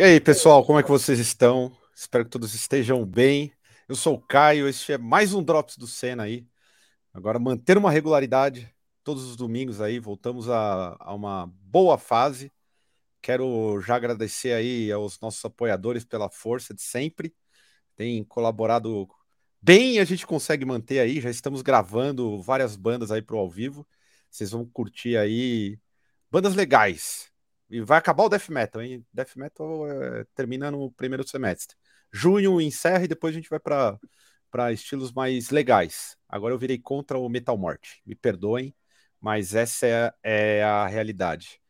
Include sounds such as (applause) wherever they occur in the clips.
E aí, pessoal, como é que vocês estão? Espero que todos estejam bem. Eu sou o Caio, este é mais um Drops do Senna aí. Agora, manter uma regularidade todos os domingos aí, voltamos a, a uma boa fase. Quero já agradecer aí aos nossos apoiadores pela força de sempre. Tem colaborado bem a gente consegue manter aí. Já estamos gravando várias bandas aí para o ao vivo. Vocês vão curtir aí bandas legais. E vai acabar o Death Metal, hein? Death Metal é, termina no primeiro semestre. Junho encerra e depois a gente vai para estilos mais legais. Agora eu virei contra o Metal Morte. Me perdoem, mas essa é, é a realidade.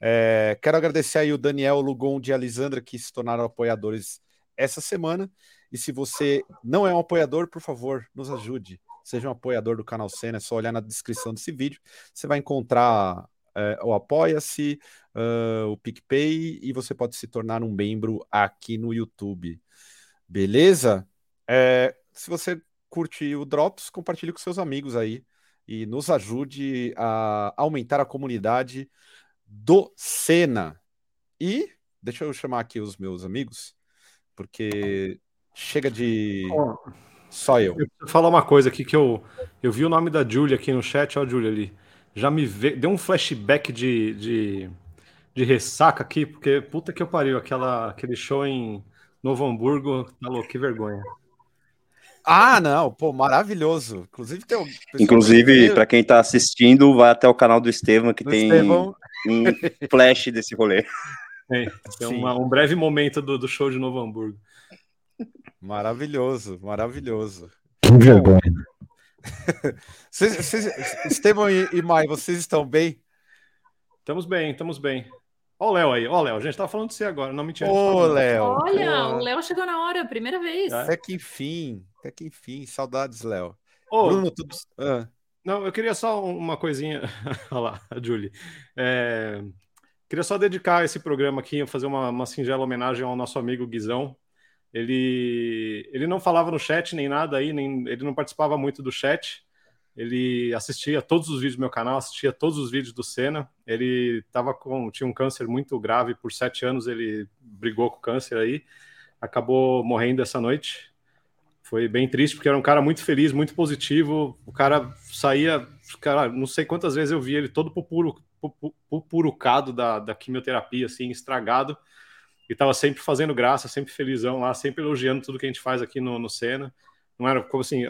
É, quero agradecer aí o Daniel Lugon de Alisandra que se tornaram apoiadores essa semana. E se você não é um apoiador, por favor, nos ajude. Seja um apoiador do canal Cena, é só olhar na descrição desse vídeo. Você vai encontrar é, o Apoia-se, uh, o PicPay e você pode se tornar um membro aqui no YouTube. Beleza? É, se você curte o Drops, compartilhe com seus amigos aí e nos ajude a aumentar a comunidade do Senna. E deixa eu chamar aqui os meus amigos, porque chega de. Só eu. Eu falar uma coisa aqui que eu, eu vi o nome da Julia aqui no chat, ó, a Julia ali já me vê, deu um flashback de, de, de, ressaca aqui, porque puta que eu pariu, aquela, aquele show em Novo Hamburgo, tá louco, que vergonha. Ah, não, pô, maravilhoso. Inclusive, tem um Inclusive, para quem tá assistindo, vai até o canal do Estevam, que do tem Estevão. um (laughs) flash desse rolê. É, tem uma, um breve momento do, do show de Novo Hamburgo. Maravilhoso, maravilhoso. Que vergonha. Vocês, vocês, Estevam e, e Mai, vocês estão bem? Estamos bem, estamos bem. Ó o Léo aí, ó Léo, a gente tava falando de você agora, não me tinha. Ô, Léo. Olha, o Léo chegou na hora, primeira vez. Até que enfim, até que enfim, saudades, Léo. Ô, Bruno, tudo... Ah. Não, eu queria só uma coisinha. (laughs) Olha lá, a Julie. É... Queria só dedicar esse programa aqui, fazer uma, uma singela homenagem ao nosso amigo Guizão, ele, ele não falava no chat nem nada aí, nem, ele não participava muito do chat. Ele assistia todos os vídeos do meu canal, assistia todos os vídeos do Senna. Ele tava com, tinha um câncer muito grave, por sete anos ele brigou com o câncer aí, acabou morrendo essa noite. Foi bem triste, porque era um cara muito feliz, muito positivo. O cara saía, cara, não sei quantas vezes eu vi ele todo pupuru, pupurucado da, da quimioterapia, assim, estragado e estava sempre fazendo graça, sempre felizão lá, sempre elogiando tudo que a gente faz aqui no, no Senna. Não era como assim,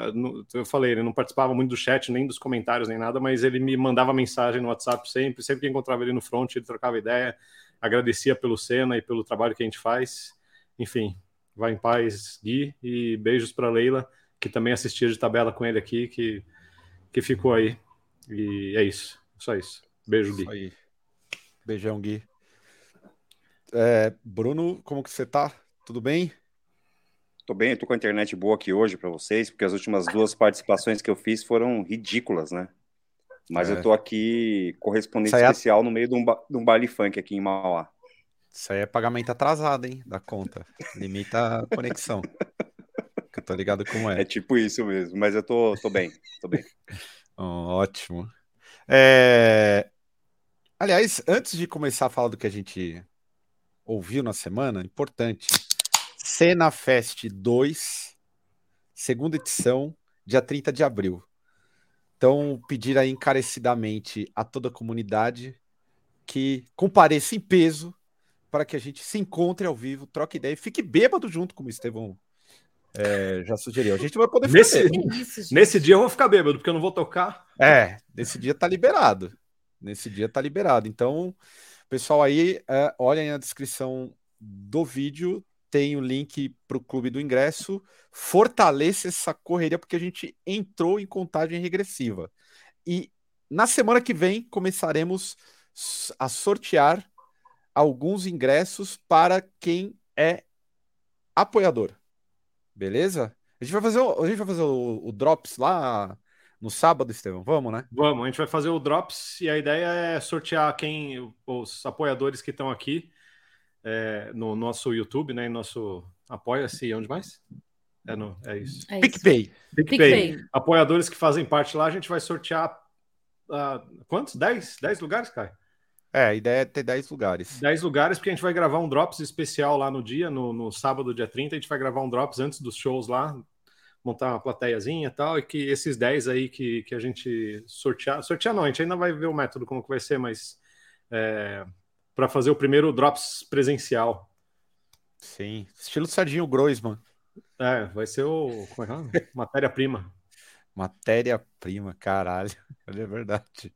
eu falei, ele não participava muito do chat, nem dos comentários, nem nada, mas ele me mandava mensagem no WhatsApp sempre, sempre que encontrava ele no front, ele trocava ideia, agradecia pelo Senna e pelo trabalho que a gente faz. Enfim, vai em paz, Gui, e beijos para Leila, que também assistia de tabela com ele aqui, que, que ficou aí. E é isso, só isso. Beijo, Gui. Beijão, Gui. É, Bruno, como que você tá? Tudo bem? Tô bem, tô com a internet boa aqui hoje para vocês, porque as últimas duas participações que eu fiz foram ridículas, né? Mas é. eu tô aqui correspondente é... especial no meio de um, ba... de um baile funk aqui em Mauá. Isso aí é pagamento atrasado, hein? Da conta. Limita a conexão. que eu tô ligado como é. É tipo isso mesmo, mas eu tô, tô bem, tô bem. (laughs) oh, ótimo. É... Aliás, antes de começar a falar do que a gente ouviu na semana, importante. Cena Fest 2, segunda edição, dia 30 de abril. Então, pedir aí encarecidamente a toda a comunidade que compareça em peso para que a gente se encontre ao vivo, troque ideia e fique bêbado junto, como o Estevão é, já sugeriu. A gente vai poder nesse, isso, nesse dia eu vou ficar bêbado, porque eu não vou tocar. É, nesse dia tá liberado. Nesse dia tá liberado. Então, Pessoal, aí, é, olhem na descrição do vídeo, tem o link para o clube do ingresso. Fortaleça essa correria, porque a gente entrou em contagem regressiva. E na semana que vem começaremos a sortear alguns ingressos para quem é apoiador. Beleza? A gente vai fazer o, a gente vai fazer o, o Drops lá no sábado, Estevão. Vamos, né? Vamos, a gente vai fazer o Drops e a ideia é sortear quem os apoiadores que estão aqui é, no nosso YouTube, né? Em nosso Apoia-se, onde mais? É, no, é isso. É PicPay. PicPay. PicPay. Apoiadores que fazem parte lá, a gente vai sortear uh, quantos? 10? 10 lugares, Caio? É, a ideia é ter 10 lugares. 10 lugares, porque a gente vai gravar um Drops especial lá no dia, no, no sábado, dia 30, a gente vai gravar um Drops antes dos shows lá, montar uma plateiazinha e tal, e que esses 10 aí que, que a gente sortear, sortear não, a gente ainda vai ver o método como que vai ser, mas é, para fazer o primeiro Drops presencial. Sim, estilo Sardinho Groisman. É, vai ser o. Como é que é? (laughs) Matéria-prima. Matéria-prima, caralho. (laughs) É verdade.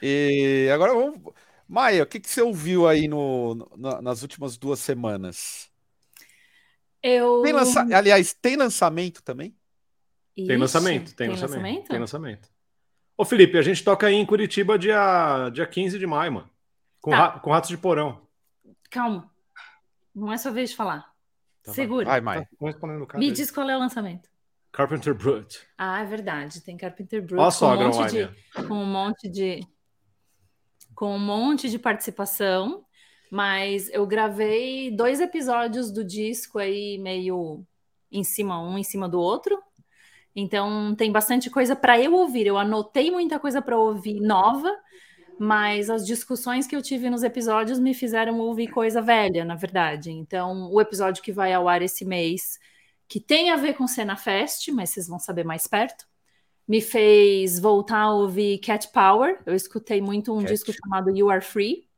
E agora vamos. Maia, o que, que você ouviu aí no, no nas últimas duas semanas? Eu. Tem lança... Aliás, tem lançamento também? Ixi, tem lançamento, tem, tem lançamento, lançamento, Tem lançamento. Ô, Felipe, a gente toca aí em Curitiba dia, dia 15 de maio, mano. Com, tá. ra... com Ratos de Porão. Calma. Não é sua vez de falar. Tá Segura. Vai, Maia. Tá Me aí. diz qual é o lançamento. Carpenter Brut. Ah, é verdade. Tem Carpenter Brut. Olha só, com, um monte de, com um monte de. Com um monte de participação. Mas eu gravei dois episódios do disco aí, meio em cima, um em cima do outro. Então tem bastante coisa para eu ouvir. Eu anotei muita coisa para ouvir nova, mas as discussões que eu tive nos episódios me fizeram ouvir coisa velha, na verdade. Então, o episódio que vai ao ar esse mês, que tem a ver com Cena Fest, mas vocês vão saber mais perto, me fez voltar a ouvir Cat Power. Eu escutei muito um Cat. disco chamado You Are Free,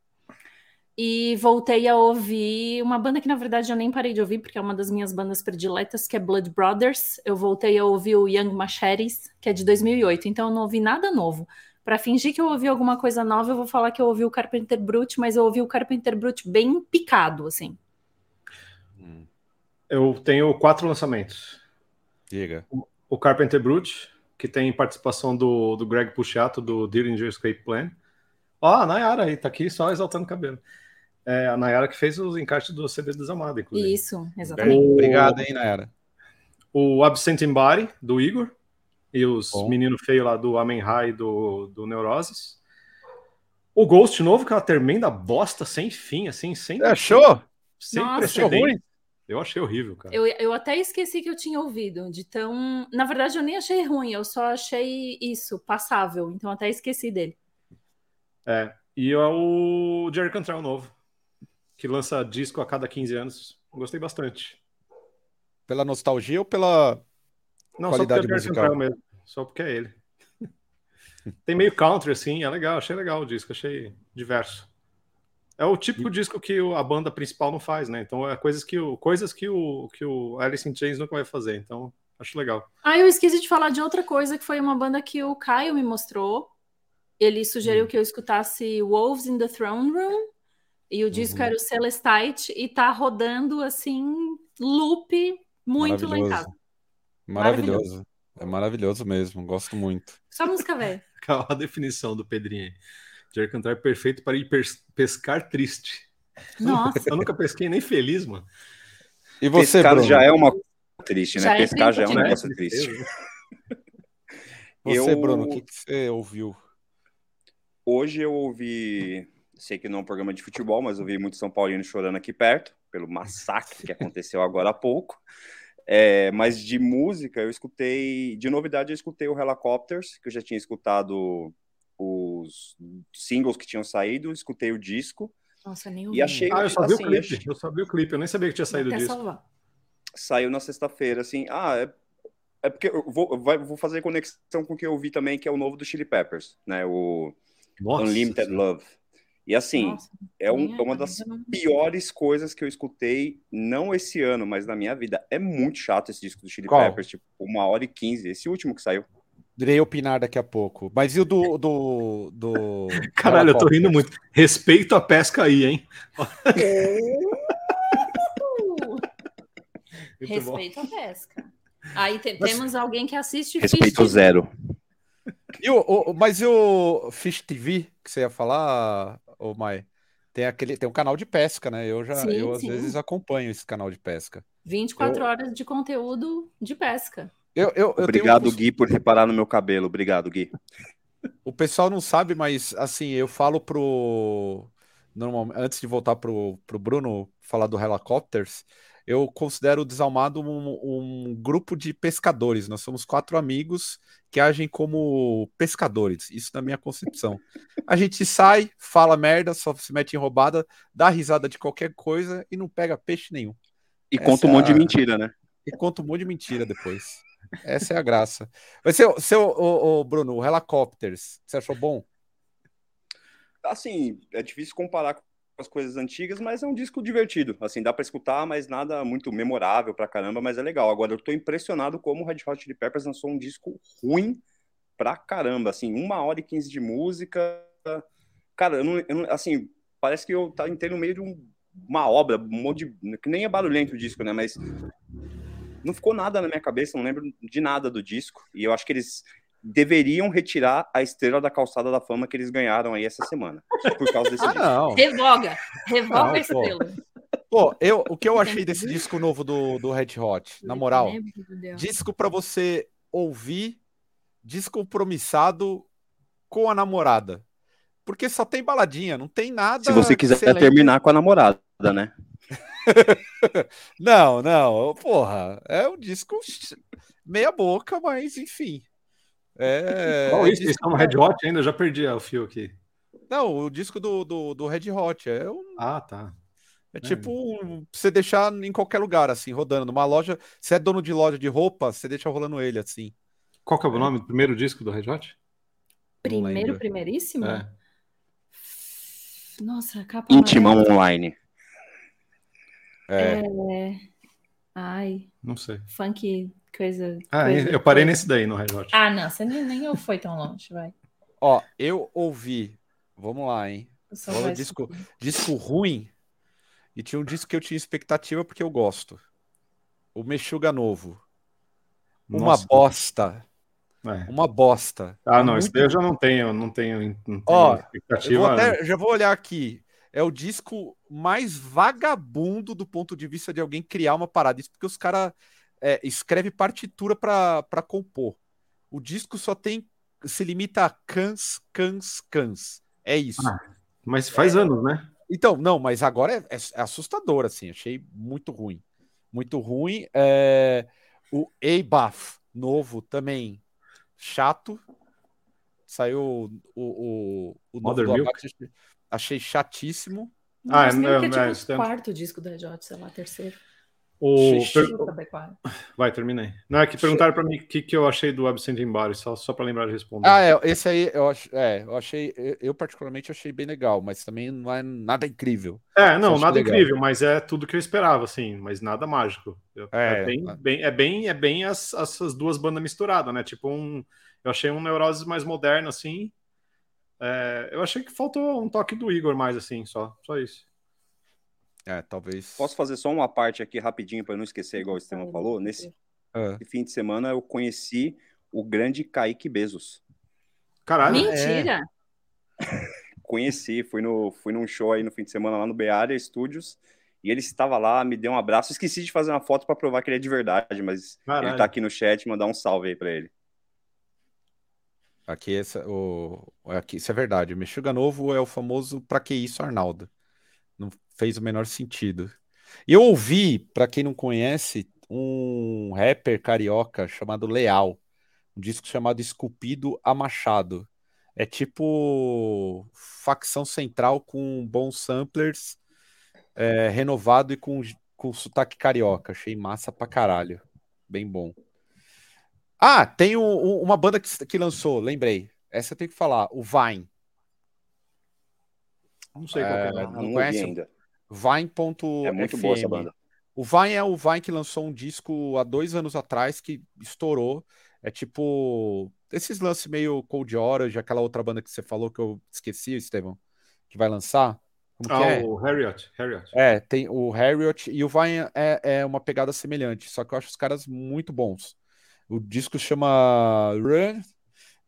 e voltei a ouvir uma banda que, na verdade, eu nem parei de ouvir, porque é uma das minhas bandas prediletas, que é Blood Brothers. Eu voltei a ouvir o Young Machetes, que é de 2008, então eu não ouvi nada novo. Para fingir que eu ouvi alguma coisa nova, eu vou falar que eu ouvi o Carpenter Brut, mas eu ouvi o Carpenter Brut bem picado, assim. Eu tenho quatro lançamentos. Diga. O, o Carpenter Brut, que tem participação do, do Greg Puciato, do Dillinger Escape Plan. Ó, a Nayara aí, tá aqui só exaltando o cabelo. É a Nayara que fez os encaixes do CD Desamado, inclusive. Isso, exatamente. Obrigado, hein, Nayara. O Absent in Body, do Igor, e os Bom. meninos feios lá do Amen High do, do Neuroses. O Ghost novo, que é uma tremenda bosta sem fim, assim, sem. Achou? Sem Nossa, precedente. Eu achei horrível, cara. Eu, eu até esqueci que eu tinha ouvido, de tão. Na verdade, eu nem achei ruim, eu só achei isso, passável, então até esqueci dele. É. E é o Jerry Cantrell novo que lança disco a cada 15 anos. Gostei bastante. Pela nostalgia ou pela Não, qualidade só musical? É mesmo. Só porque é ele. (laughs) Tem meio country, assim, é legal, achei legal o disco, achei diverso. É o típico disco que a banda principal não faz, né? Então é coisas que o, coisas que o, que o Alice in Chains nunca vai fazer, então acho legal. Ah, eu esqueci de falar de outra coisa, que foi uma banda que o Caio me mostrou. Ele sugeriu hum. que eu escutasse Wolves in the Throne Room, e o disco uhum. era o Celestite e tá rodando assim, loop muito lá em casa. Maravilhoso. maravilhoso. É maravilhoso mesmo, gosto muito. Só música velha. (laughs) a definição do Pedrinho. Jerry Cantar é perfeito para ir pescar triste. Nossa. Eu nunca pesquei nem feliz, mano. E você, Pescar Bruno? já é uma triste, né? Já é Pescar é já é um negócio triste. Você, eu... Bruno, o que, que você ouviu? Hoje eu ouvi Sei que não é um programa de futebol, mas eu vi muito São Paulino chorando aqui perto, pelo massacre que aconteceu agora há pouco. É, mas de música, eu escutei. De novidade, eu escutei o Helicopters, que eu já tinha escutado os singles que tinham saído, escutei o disco. Nossa, nem ouvi. E achei. Ah, eu só vi o clipe. Achei... Eu sabia o clipe, eu nem sabia que tinha saído o disco. Salvar. Saiu na sexta-feira, assim. Ah, é, é porque eu vou, vou fazer conexão com o que eu vi também, que é o novo do Chili Peppers, né? O Nossa, Unlimited Love. E assim, Nossa, é, um, é uma das piores coisas que eu escutei, não esse ano, mas na minha vida. É muito chato esse disco do Chili Qual? Peppers, tipo, uma hora e quinze. Esse último que saiu. Irei opinar daqui a pouco. Mas e o do. do, do... (laughs) Caralho, eu tô rindo muito. Respeito a pesca aí, hein? (laughs) Respeito a pesca. Aí te, mas... temos alguém que assiste Respeito Fish zero. E o, o, mas e o Fish TV que você ia falar, ô Mai? Tem aquele, tem um canal de pesca, né? Eu já, sim, eu sim. às vezes acompanho esse canal de pesca. 24 eu... horas de conteúdo de pesca. Eu, eu, eu Obrigado, tenho... Gui, por reparar no meu cabelo. Obrigado, Gui. O pessoal não sabe, mas assim, eu falo pro. Normalmente, antes de voltar pro, pro Bruno falar do Helicopters, eu considero o Desalmado um, um, grupo de pescadores. Nós somos quatro amigos que agem como pescadores. Isso na minha concepção. A gente sai, fala merda, só se mete em roubada, dá risada de qualquer coisa e não pega peixe nenhum. E Essa conta um monte é a... de mentira, né? E conta um monte de mentira depois. Essa é a graça. Mas seu, seu o, o Bruno, o Helicopters, você achou bom? Assim, é difícil comparar com as coisas antigas, mas é um disco divertido. Assim, dá para escutar, mas nada muito memorável pra caramba, mas é legal. Agora, eu tô impressionado como o Red Hot Chili Peppers lançou um disco ruim pra caramba. Assim, uma hora e quinze de música. Cara, eu não, eu não, assim, parece que eu tá inteiro no meio de um, uma obra, um monte de. que nem é barulhento o disco, né? Mas não ficou nada na minha cabeça, não lembro de nada do disco. E eu acho que eles deveriam retirar a estrela da calçada da fama que eles ganharam aí essa semana. Por causa desse ah, disco. Não. Revoga. Revoga não, a estrela. Pô, eu, o que eu achei desse disco novo do, do Red Hot, na moral, disco para você ouvir descompromissado com a namorada. Porque só tem baladinha, não tem nada. Se você quiser excelente. terminar com a namorada, né? (laughs) não, não, porra, é um disco meia boca, mas enfim. É. (laughs) Qual isso? Isso é um Red Hot ainda? Eu já perdi o fio aqui. Não, o disco do, do, do Red Hot. É um... Ah, tá. É, é. tipo um, você deixar em qualquer lugar, assim, rodando. Numa loja. Se é dono de loja de roupa, você deixa rolando ele, assim. Qual que é o nome do primeiro disco do Red Hot? Primeiro, primeiríssimo? É. Nossa, capa. Intimão online. É. é. Ai. Não sei. Funk coisa. Ah, coisa, eu parei coisa. nesse daí no Red Hot. Ah, não, você nem, nem foi tão longe, vai. Ó, eu ouvi. Vamos lá, hein? disco, disco ruim. E tinha um disco que eu tinha expectativa porque eu gosto. O Mexuga Novo. Nossa. Uma bosta. É. Uma bosta. Ah, não, Muito... isso daí eu já não tenho, não tenho, não tenho Ó, expectativa. Vou até, já vou olhar aqui. É o disco mais vagabundo do ponto de vista de alguém criar uma parada. Isso porque os caras é, escreve partitura para compor. O disco só tem. se limita a cans, cans, cans. É isso. Ah, mas faz é, anos, né? Então, não, mas agora é, é, é, assustador, assim. Achei muito ruim. Muito ruim. É, o A-Buff novo também chato. Saiu o, o, o novo Mother do Milk. Achei chatíssimo. Ah, é, é, é, é, tipo o quarto disco da Jot, sei lá, terceiro. O... Per... Vai, terminei. Não, é que perguntaram para mim o que, que eu achei do Absent Embody, só, só para lembrar de responder. Ah, é, esse aí eu, ach... é, eu achei, eu particularmente achei bem legal, mas também não é nada incrível. É, não, nada incrível, mas é tudo que eu esperava, assim, mas nada mágico. é, é, bem, bem, é bem, é bem as, essas duas bandas misturadas, né? Tipo um, eu achei um Neuroses mais moderno, assim. É, eu achei que faltou um toque do Igor mais, assim, só, só isso. É, talvez. Posso fazer só uma parte aqui rapidinho para não esquecer, igual o Estevam falou? Nesse é. fim de semana eu conheci o grande Kaique Bezos. Caralho. Mentira! É. (laughs) conheci, fui, no, fui num show aí no fim de semana lá no Beária Studios. E ele estava lá, me deu um abraço. Esqueci de fazer uma foto para provar que ele é de verdade, mas Caralho. ele tá aqui no chat, mandar um salve aí para ele. Aqui, essa, o, aqui, isso é verdade. O Mexuga Novo é o famoso pra que isso, Arnaldo? Não fez o menor sentido. E eu ouvi, para quem não conhece, um rapper carioca chamado Leal, um disco chamado Esculpido a Machado. É tipo facção central com bons samplers, é, renovado e com, com sotaque carioca. Achei massa pra caralho. Bem bom. Ah, tem um, um, uma banda que, que lançou, lembrei. Essa eu tenho que falar, o Vine. Não sei qual é. é não, não conhece? ainda. Vine.fm. É muito boa essa banda. O Vine é o Vine que lançou um disco há dois anos atrás que estourou. É tipo esses lances meio Cold Orange, aquela outra banda que você falou que eu esqueci, Estevão, que vai lançar. Como ah, é? o Harriot, Harriot. É, tem o Harriot e o Vine é, é uma pegada semelhante, só que eu acho os caras muito bons. O disco chama Run,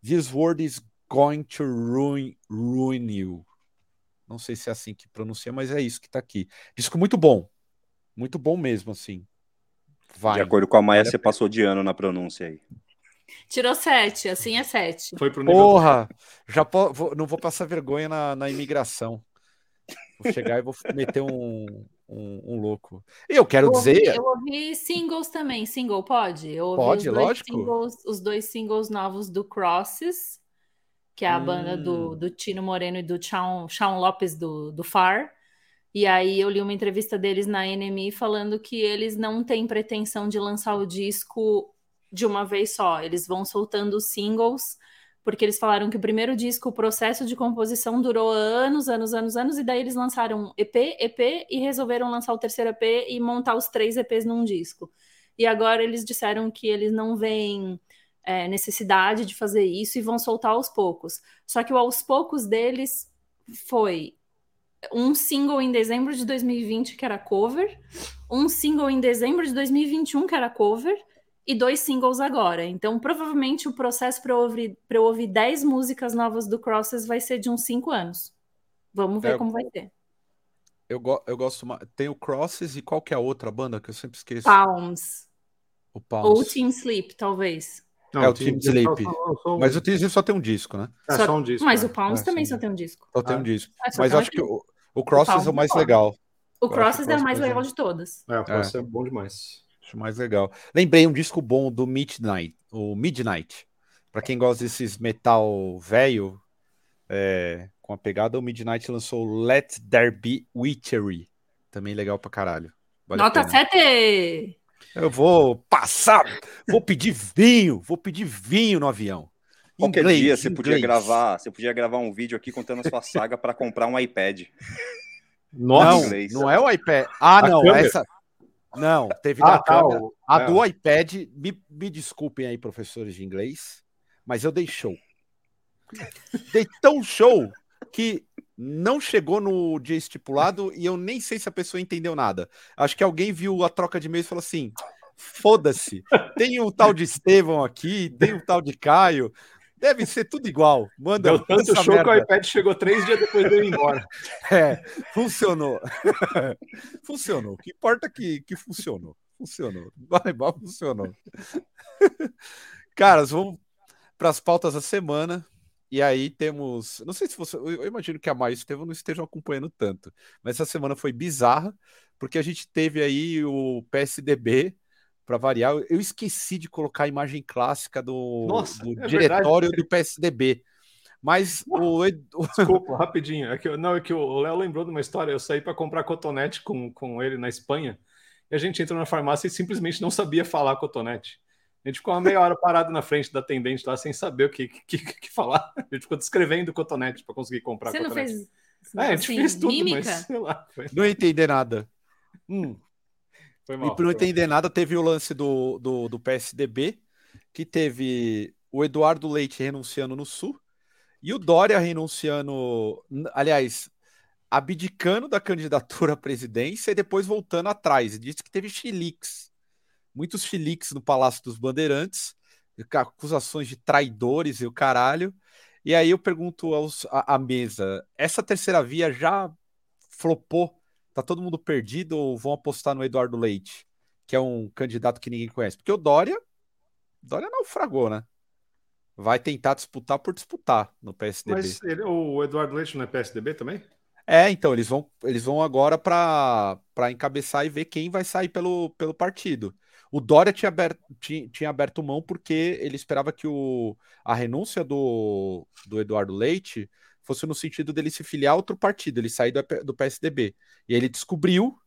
This World is Going to Ruin, ruin You. Não sei se é assim que pronuncia, mas é isso que tá aqui. Disco muito bom. Muito bom mesmo, assim. Vai. De acordo com a Maia, você passou de ano na pronúncia aí. Tirou sete, assim é sete. Foi pro nível Porra! Já po... vou... não vou passar vergonha na, na imigração. Vou chegar e vou meter um, um, um louco. E eu quero eu ouvi, dizer. Eu ouvi singles também. Single, pode? Eu ouvi pode, os lógico. Singles, os dois singles novos do Crosses, que é a hum. banda do, hum. do Tino Moreno e do Shawn, Shawn Lopes do, do Far. E aí eu li uma entrevista deles na NME falando que eles não têm pretensão de lançar o disco de uma vez só. Eles vão soltando singles porque eles falaram que o primeiro disco, o processo de composição durou anos, anos, anos, anos, e daí eles lançaram EP, EP e resolveram lançar o terceiro EP e montar os três EPs num disco. E agora eles disseram que eles não veem é, necessidade de fazer isso e vão soltar aos poucos. Só que o aos poucos deles foi um single em dezembro de 2020 que era cover, um single em dezembro de 2021 que era cover, e dois singles agora. Então, provavelmente o processo para eu, ouvir, eu ouvir 10 músicas novas do Crosses vai ser de uns 5 anos. Vamos ver é, como vai ser. Eu, go eu gosto mais. Tem o Crosses e qual que é a outra banda que eu sempre esqueço? Palms. O Palms. Ou Team Sleep, talvez. Não, é o Team, Team Sleep. Só, só, mas o Team Sleep só tem um disco, né? É só, um disco. Mas é. o Palms é, também só tem um disco. Só tem um disco. É, mas acho que o, o Crosses o é o mais legal. O Crosses é o mais legal de todas. É, o Crosses é bom demais. Acho mais legal. Lembrei um disco bom do Midnight, o Midnight. Para quem gosta desses metal velho, é, com a pegada, o Midnight lançou Let There Be Witchery. Também legal pra caralho. Vale Nota 7! Eu vou passar, vou pedir vinho, vou pedir vinho no avião. Qualquer inglês, dia você inglês. podia gravar, você podia gravar um vídeo aqui contando a sua saga para comprar um iPad. Nossa, não, não é o iPad. Ah, a não, câmera. essa não, teve ah, da tá, câmera. A é. do iPad, me, me desculpem aí, professores de inglês, mas eu dei show. dei tão show que não chegou no dia estipulado e eu nem sei se a pessoa entendeu nada. Acho que alguém viu a troca de e-mails e falou assim: foda-se, tem o tal de Estevão aqui, tem o tal de Caio, Deve ser tudo igual. Manda. Deu tanto show merda. que o iPad chegou três dias depois de eu ir embora. (laughs) É, funcionou. (laughs) funcionou. O que importa é que, que funcionou. Funcionou. Vai, vai, funcionou. (laughs) Caras, vamos para as pautas da semana. E aí temos. Não sei se você. Eu imagino que a mais Estevão não estejam acompanhando tanto. Mas essa semana foi bizarra, porque a gente teve aí o PSDB para variar, eu esqueci de colocar a imagem clássica do, Nossa, do é diretório verdade. do PSDB. Mas o. (laughs) Desculpa, rapidinho. É que, não, é que o Léo lembrou de uma história. Eu saí para comprar cotonete com, com ele na Espanha e a gente entrou na farmácia e simplesmente não sabia falar cotonete. A gente ficou uma meia hora parado na frente da atendente lá sem saber o que, que, que falar. (laughs) A gente ficou descrevendo cotonete para conseguir comprar Você cotonete. não fez. É, a gente assim, fez tudo, mímica? mas sei lá. Foi... Não entender nada. Hum, Mal, e por não entender nada, teve o lance do, do, do, PSDB, que teve o Eduardo Leite renunciando no Sul e o Dória renunciando, aliás, abdicando da candidatura à presidência e depois voltando atrás. Disse que teve chiliques, muitos chiliques no Palácio dos Bandeirantes, acusações de traidores e o caralho. E aí eu pergunto aos, a, a mesa: essa terceira via já flopou Tá todo mundo perdido ou vão apostar no Eduardo Leite, que é um candidato que ninguém conhece? Porque o Dória, Dória naufragou, né? Vai tentar disputar por disputar no PSDB. Mas ele, o Eduardo Leite não é PSDB também? É, então, eles vão, eles vão agora para encabeçar e ver quem vai sair pelo, pelo partido. O Dória tinha aberto, tinha, tinha aberto mão porque ele esperava que o, a renúncia do, do Eduardo Leite fosse no sentido dele se filiar a outro partido, ele sair do, do PSDB. E ele descobriu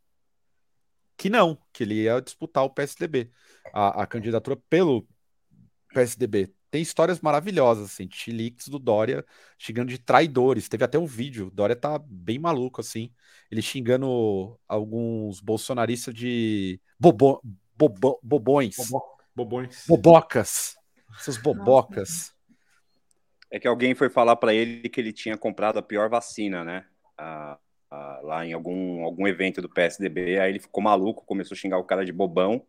que não, que ele ia disputar o PSDB, a, a candidatura pelo PSDB. Tem histórias maravilhosas, assim, chiliques do Dória xingando de traidores. Teve até um vídeo, o Dória tá bem maluco, assim, ele xingando alguns bolsonaristas de bobo, bobo, bobões. Bobo, bobões. Bobocas. Essas bobocas. É que alguém foi falar para ele que ele tinha comprado a pior vacina, né? Ah, ah, lá em algum, algum evento do PSDB. Aí ele ficou maluco, começou a xingar o cara de bobão,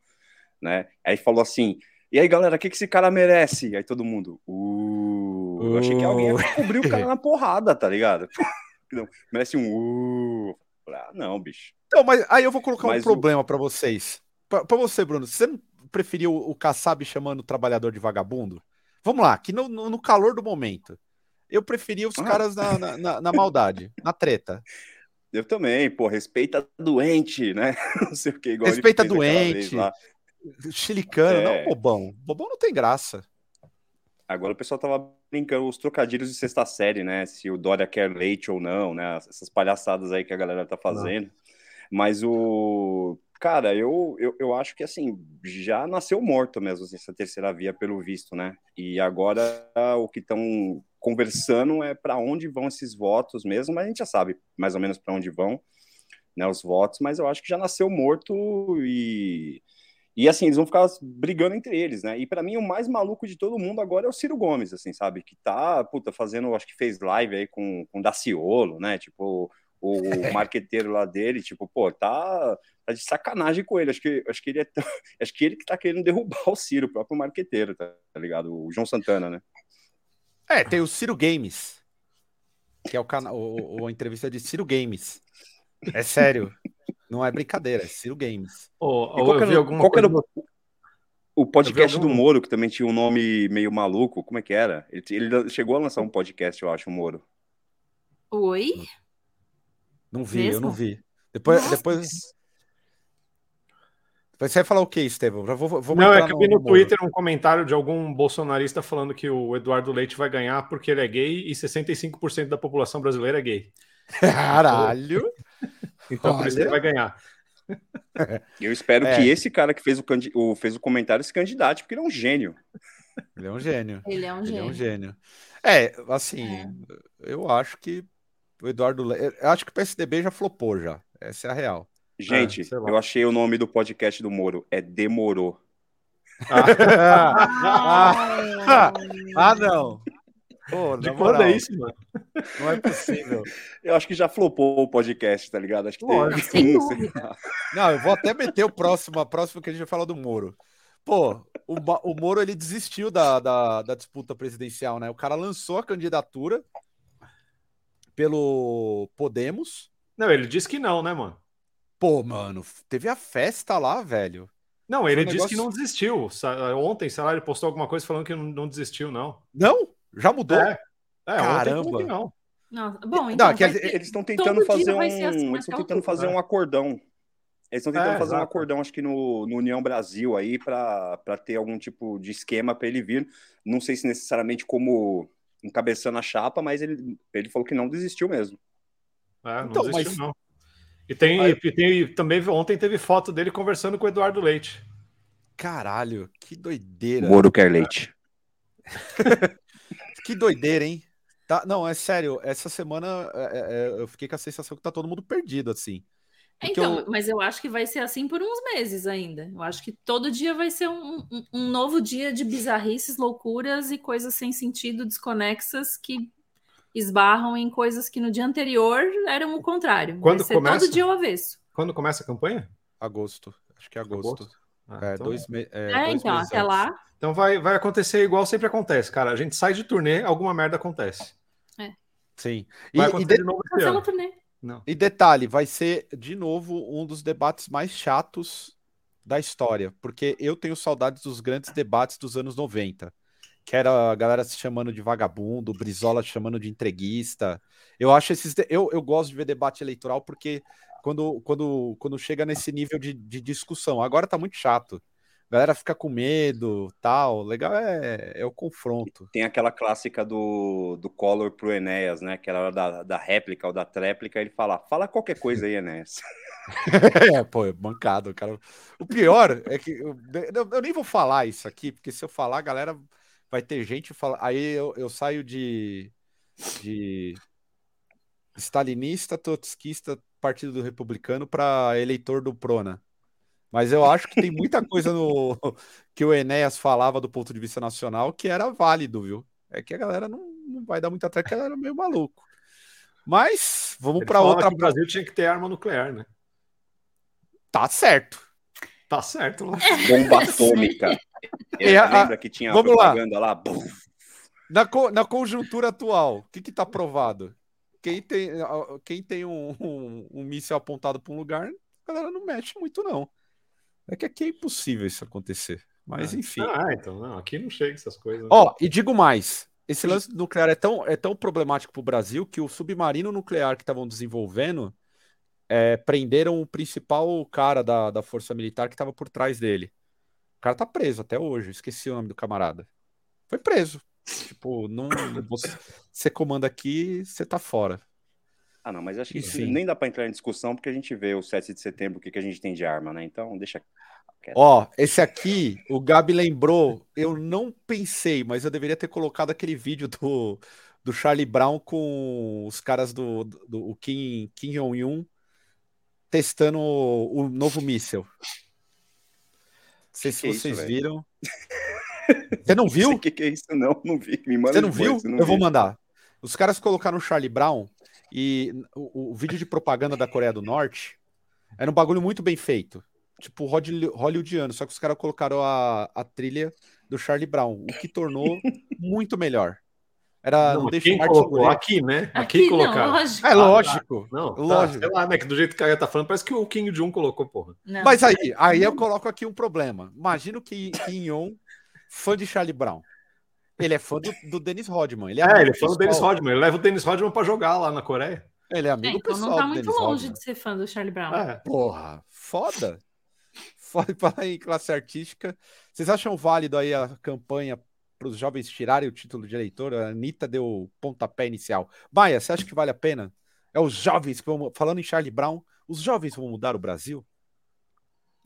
né? Aí falou assim: E aí, galera, o que, que esse cara merece? Aí todo mundo, uh, eu achei que alguém ia cobrir o cara na porrada, tá ligado? não, (laughs) merece um uh. Ah, não, bicho. Não, mas aí eu vou colocar mas um problema o... para vocês. Para você, Bruno, você não preferiu o Kassab chamando o trabalhador de vagabundo? Vamos lá, que no, no calor do momento. Eu preferia os ah. caras na, na, na, na maldade, (laughs) na treta. Eu também, pô, respeita doente, né? (laughs) Não sei o que, igual Respeita doente. Chilicano, é... não, bobão. Bobão não tem graça. Agora o pessoal tava brincando os trocadilhos de sexta série, né? Se o Dória quer leite ou não, né? Essas palhaçadas aí que a galera tá fazendo. Não. Mas o. Cara, eu, eu, eu acho que assim, já nasceu morto mesmo assim, essa terceira via, pelo visto, né? E agora o que estão conversando é para onde vão esses votos mesmo, mas a gente já sabe mais ou menos para onde vão né, os votos, mas eu acho que já nasceu morto e. E assim, eles vão ficar brigando entre eles, né? E para mim, o mais maluco de todo mundo agora é o Ciro Gomes, assim, sabe? Que tá, puta, fazendo, acho que fez live aí com, com Daciolo, né? Tipo, o (laughs) marqueteiro lá dele, tipo, pô, tá, tá de sacanagem com ele. Acho que, acho que ele é tão, (laughs) acho que ele que tá querendo derrubar o Ciro, o próprio marqueteiro, tá, tá ligado? O João Santana, né? É, tem o Ciro Games, que é o canal, o, a entrevista de Ciro Games. É sério, não é brincadeira, é Ciro Games. Oh, oh, qual, era, qual era, o, o podcast algum... do Moro, que também tinha um nome meio maluco, como é que era? Ele, ele chegou a lançar um podcast, eu acho, o Moro. Oi? Não vi, Mesmo? eu não vi. Depois, depois, você vai falar o que, Estevão? vou, vou não, é que eu vi no, no Twitter um comentário de algum bolsonarista falando que o Eduardo Leite vai ganhar porque ele é gay e 65% da população brasileira é gay. Caralho! (laughs) então por isso ele vai ganhar. (laughs) Eu espero é. que esse cara que fez o, o, fez o comentário se candidate, porque ele é um gênio. Ele é um gênio. Ele é um gênio. Ele é um gênio. É, assim, é. eu acho que o Eduardo Leite. Eu acho que o PSDB já flopou já. Essa é a real. Gente, ah, eu achei o nome do podcast do Moro. É Demorou. Ah, ah, (laughs) ah não. Pô, de quando é isso, mano? Não é possível. Eu acho que já flopou o podcast, tá ligado? Acho que Lógico, (laughs) tem... Não, eu vou até meter o próximo, a próxima que a gente vai falar do Moro. Pô, o, o Moro ele desistiu da, da, da disputa presidencial, né? O cara lançou a candidatura pelo Podemos. Não, ele disse que não, né, mano? Pô, mano, teve a festa lá, velho. Não, ele um disse negócio... que não desistiu. Ontem, sei lá, ele postou alguma coisa falando que não, desistiu, não. Não? Já mudou? É, é Caramba. não. Não, bom, então, não, que eles estão tentando fazer um, assim, eles estão tentando fazer um acordão. Eles estão tentando é, fazer exato. um acordão, acho que no, no União Brasil aí, para ter algum tipo de esquema para ele vir. Não sei se necessariamente como encabeçando a chapa, mas ele, ele falou que não desistiu mesmo. É, não então, desistiu, mas... não. E tem, Aí... e tem também ontem teve foto dele conversando com o Eduardo Leite. Caralho, que doideira. Moro quer leite. (laughs) que doideira, hein? Tá, não, é sério, essa semana é, é, é, eu fiquei com a sensação que tá todo mundo perdido, assim. Então, eu... mas eu acho que vai ser assim por uns meses ainda. Eu acho que todo dia vai ser um, um, um novo dia de bizarrices, loucuras e coisas sem sentido, desconexas, que esbarram em coisas que no dia anterior eram o contrário. Quando começa? todo dia o avesso. Quando começa a campanha? Agosto. Acho que é agosto. agosto? Ah, é, então... dois, me... é, é dois então, meses até antes. lá. Então vai, vai acontecer igual sempre acontece, cara. A gente sai de turnê, alguma merda acontece. É. Sim. Vai e, e de... de novo turnê. Não. E detalhe, vai ser de novo um dos debates mais chatos da história, porque eu tenho saudades dos grandes debates dos anos 90 que era a galera se chamando de vagabundo, Brizola chamando de entreguista. Eu acho esses. Eu, eu gosto de ver debate eleitoral porque quando, quando, quando chega nesse nível de, de discussão, agora tá muito chato. A galera fica com medo, tal. Legal é, é o confronto. Tem aquela clássica do, do Collor pro Enéas, né? Que era da, da réplica ou da tréplica. Ele fala: fala qualquer coisa aí, Enéas. (laughs) é, pô, é bancado, cara. O pior é que eu, eu, eu, nem vou falar isso aqui, porque se eu falar, a galera vai ter gente fala, aí eu, eu saio de, de stalinista, trotskista, Partido do Republicano para eleitor do Prona. Mas eu acho que tem muita coisa no (laughs) que o Enéas falava do ponto de vista nacional que era válido, viu? É que a galera não, não vai dar muita treta, que ela era meio maluco. Mas vamos para outra. o Brasil tinha que ter arma nuclear, né? Tá certo. Tá certo. (laughs) Bomba (laughs) atômica. É, lembra que tinha vamos propaganda lá? lá? Na, co na conjuntura atual, o que está provado? quem tem, quem tem um, um, um míssil apontado para um lugar, a galera não mexe muito, não. É que aqui é impossível isso acontecer. Mas, ah, enfim. Ah, então, não, aqui não chega essas coisas. Ó, e digo mais: esse lance nuclear é tão, é tão problemático para o Brasil que o submarino nuclear que estavam desenvolvendo é, prenderam o principal cara da, da força militar que estava por trás dele. O cara tá preso até hoje, esqueci o nome do camarada. Foi preso. Tipo, não, você, você comanda aqui, você tá fora. Ah, não, mas acho que Sim. nem dá para entrar em discussão porque a gente vê o 7 de setembro, o que, que a gente tem de arma, né? Então, deixa. Ó, esse aqui, o Gabi lembrou, eu não pensei, mas eu deveria ter colocado aquele vídeo do, do Charlie Brown com os caras do, do, do Kim, Kim Jong-un testando o, o novo míssil. Não sei se vocês isso, viram. (laughs) Você não viu? O que, que, é isso? Não, não vi. Me manda Você não viu? Não eu vi. vou mandar. Os caras colocaram o Charlie Brown e o, o, vídeo de propaganda da Coreia do Norte era um bagulho muito bem feito. Tipo hollywoodiano, só que os caras colocaram a, a trilha do Charlie Brown, o que tornou muito melhor. Era não, não deixa quem colocou aqui, né? Aqui, aqui colocar. Lógico. É lógico. Ah, não, lógico. Tá, sei lá, né? Que do jeito que a Gaia tá falando, parece que o Kim Jong colocou, porra. Não. Mas aí, aí eu coloco aqui um problema. Imagina o Kim Jong, fã de Charlie Brown. Ele é fã do, do Dennis Rodman. Ele é, é ele é fã do Dennis Rodman. Ele leva o Dennis Rodman pra jogar lá na Coreia. Ele é amigo é, então pessoal. Não tá muito longe Rodman. de ser fã do Charlie Brown. É. Porra, foda. Foda (laughs) para em classe artística. Vocês acham válido aí a campanha para os jovens tirarem o título de eleitor. A Anitta deu o pontapé inicial. Baia, você acha que vale a pena? É os jovens que vão. Falando em Charlie Brown, os jovens vão mudar o Brasil?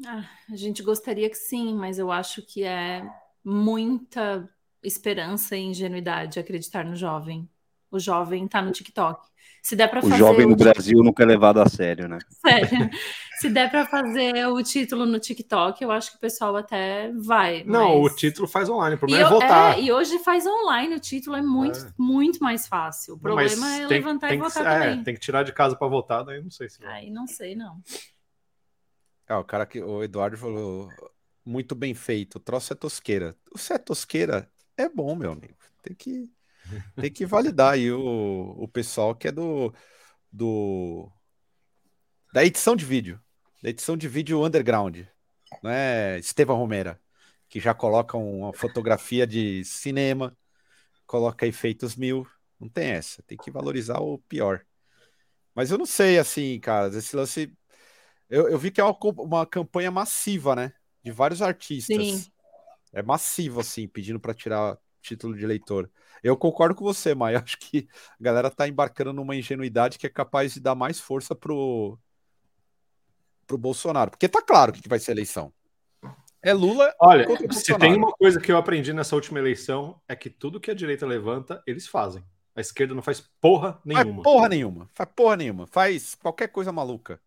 Ah, a gente gostaria que sim, mas eu acho que é muita esperança e ingenuidade acreditar no jovem. O jovem está no TikTok. Se der para fazer. O jovem no Brasil nunca é levado a sério, né? (laughs) Sério. Se der para fazer o título no TikTok, eu acho que o pessoal até vai. Não, mas... o título faz online, o problema e é votar. É, e hoje faz online, o título é muito, é. muito mais fácil. O problema mas é tem, levantar tem e votar que, também. É, tem que tirar de casa para votar, daí não sei se. Aí não sei, não. É, o cara que o Eduardo falou muito bem feito. O troço é tosqueira. O se é tosqueira, é bom, meu amigo. Tem que tem que validar aí o, o pessoal que é do, do da edição de vídeo, da edição de vídeo underground, não é Estevam Romera, que já coloca uma fotografia de cinema, coloca efeitos mil, não tem essa, tem que valorizar o pior. Mas eu não sei, assim, cara, esse lance. Eu, eu vi que é uma, uma campanha massiva, né? De vários artistas. Sim. É massivo, assim, pedindo para tirar título de eleitor. Eu concordo com você, mas (laughs) acho que a galera tá embarcando numa ingenuidade que é capaz de dar mais força pro, pro Bolsonaro. Porque tá claro que vai ser eleição. É Lula. Olha, se tem uma coisa que eu aprendi nessa última eleição, é que tudo que a direita levanta, eles fazem. A esquerda não faz porra nenhuma. Faz porra nenhuma. Faz porra nenhuma. Faz qualquer coisa maluca.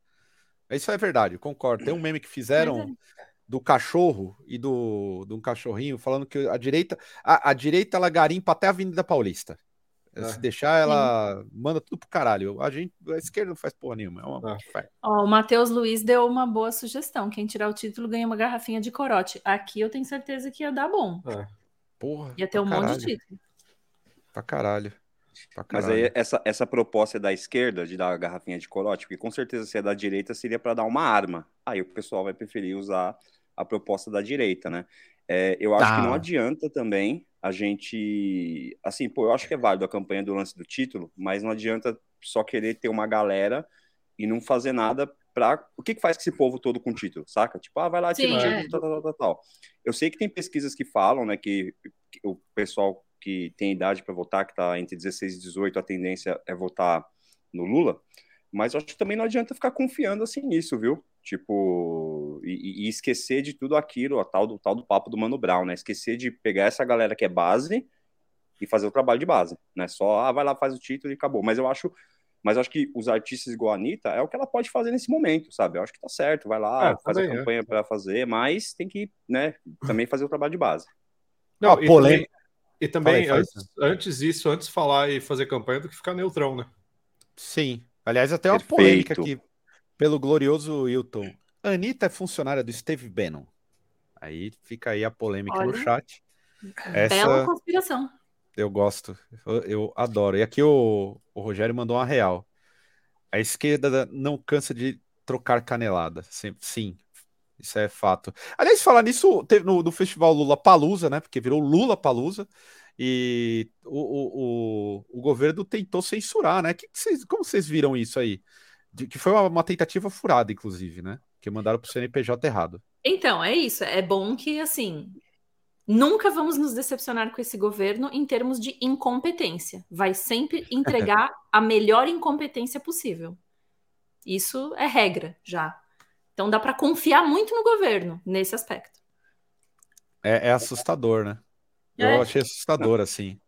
Isso é verdade, concordo. Tem um meme que fizeram do cachorro e do, do um cachorrinho falando que a direita a, a direita ela garimpa até a Avenida Paulista. É. Se deixar, ela Sim. manda tudo pro caralho. A gente, a esquerda não faz porra nenhuma. É uma... é. Ó, o Matheus Luiz deu uma boa sugestão. Quem tirar o título ganha uma garrafinha de corote. Aqui eu tenho certeza que ia dar bom. É. Porra. Ia ter um caralho. monte de título. Pra caralho. Mas aí essa, essa proposta é da esquerda de dar a garrafinha de corote, porque com certeza se é da direita seria para dar uma arma. Aí o pessoal vai preferir usar a proposta da direita, né? É, eu acho tá. que não tá. adianta também a gente. Assim, pô, eu acho que é válido a campanha do lance do título, mas não adianta só querer ter uma galera e não fazer nada para. O que, que faz com esse povo todo com título, saca? Tipo, ah, vai lá, tira o título, é. tal, tal, tal, tal. Eu sei que tem pesquisas que falam, né, que, que o pessoal que tem idade para votar, que está entre 16 e 18, a tendência é votar no Lula, mas eu acho que também não adianta ficar confiando assim nisso, viu? Tipo, e, e, esquecer de tudo aquilo, a tal do, tal do papo do Mano Brown, né? Esquecer de pegar essa galera que é base e fazer o trabalho de base, né? Só, ah, vai lá, faz o título e acabou. Mas eu acho, mas eu acho que os artistas igual a Anitta é o que ela pode fazer nesse momento, sabe? Eu acho que tá certo, vai lá, é, faz a é. campanha é. para fazer, mas tem que, né, também fazer o trabalho de base. Não, ah, e também, e também antes, antes disso, antes falar e fazer campanha do que ficar neutrão, né? Sim. Aliás, até uma Perfeito. polêmica aqui pelo glorioso Wilton. Anitta é funcionária do Steve Bannon. Aí fica aí a polêmica Olha, no chat. Essa... Bela conspiração. Eu gosto. Eu, eu adoro. E aqui o, o Rogério mandou uma real. A esquerda não cansa de trocar canelada. Sim, sim, isso é fato. Aliás, falar nisso, teve no, no festival Lula Palusa, né? Porque virou Lula Palusa. E o, o, o, o, governo tentou censurar, né? Que que vocês, como vocês viram isso aí? De, que foi uma, uma, tentativa furada, inclusive, né? Que mandaram para o CNPJ errado. Então, é isso. É bom que, assim, nunca vamos nos decepcionar com esse governo em termos de incompetência. Vai sempre (laughs) entregar a melhor incompetência possível. Isso é regra já. Então dá para confiar muito no governo nesse aspecto. É, é assustador, né? Eu é. achei assustador, assim.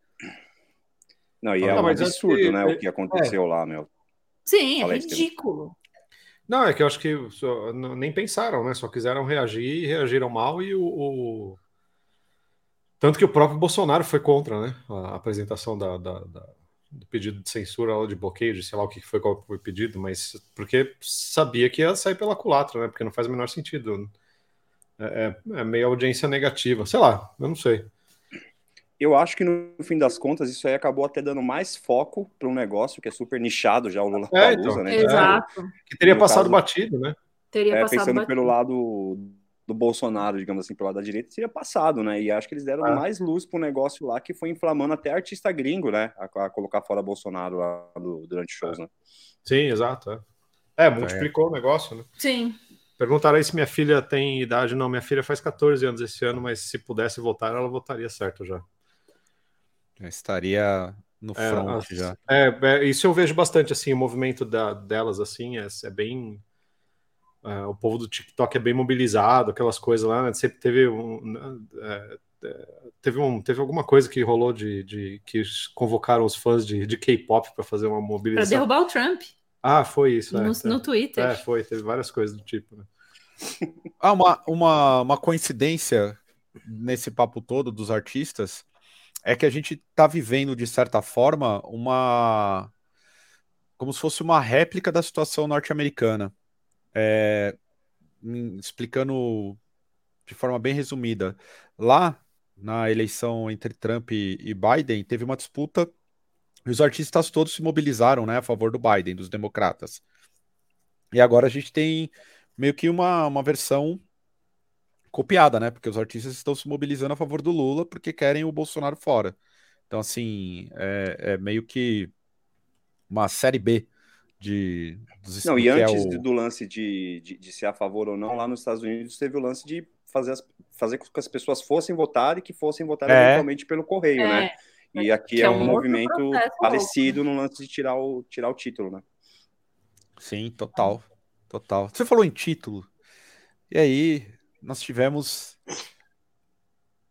Não, e é um absurdo, né, o que aconteceu é. lá, meu. Sim, é ridículo. Não, é que eu acho que só, nem pensaram, né? Só quiseram reagir e reagiram mal e o, o, Tanto que o próprio Bolsonaro foi contra, né? A apresentação da, da, da do pedido de censura ou de bloqueio, de sei lá o que foi qual foi o pedido, mas porque sabia que ia sair pela culatra, né? Porque não faz o menor sentido. É, é, é meio audiência negativa, sei lá, eu não sei. Eu acho que no fim das contas isso aí acabou até dando mais foco para um negócio que é super nichado já o Lula é, então, né? Exato. Que teria no passado caso, batido, né? Teria é, passado pensando batido. pelo lado do Bolsonaro, digamos assim, pelo lado da direita, seria passado, né? E acho que eles deram ah. mais luz pro negócio lá que foi inflamando até artista gringo, né? A, a colocar fora Bolsonaro lá do, durante shows, né? Sim, exato. É, é multiplicou é. o negócio, né? Sim. Perguntaram aí se minha filha tem idade. Não, minha filha faz 14 anos esse ano, mas se pudesse votar, ela votaria certo já. Já estaria no é, front já. É, é, isso eu vejo bastante, assim, o movimento da, delas, assim, é, é bem é, o povo do TikTok é bem mobilizado, aquelas coisas lá, né? Sempre teve um. É, é, teve, um, teve alguma coisa que rolou de, de que convocaram os fãs de, de K-pop para fazer uma mobilização. Para derrubar o Trump. Ah, foi isso. No, é, no Twitter. É, foi, teve várias coisas do tipo. Né? Ah, uma, uma, uma coincidência nesse papo todo dos artistas é que a gente está vivendo, de certa forma, uma. como se fosse uma réplica da situação norte-americana. É, explicando de forma bem resumida, lá na eleição entre Trump e Biden, teve uma disputa e os artistas todos se mobilizaram né, a favor do Biden, dos democratas. E agora a gente tem meio que uma, uma versão copiada, né? Porque os artistas estão se mobilizando a favor do Lula porque querem o Bolsonaro fora. Então, assim, é, é meio que uma série B de não e antes é o... do lance de, de, de, ser a favor ou não lá nos Estados Unidos teve o lance de fazer as, fazer com que as pessoas fossem votar e que fossem votar é. eventualmente pelo correio né? é. né e aqui é, é, um, um movimento parecido no lance de tirar o tirar o título né sim total total você falou em título e aí nós tivemos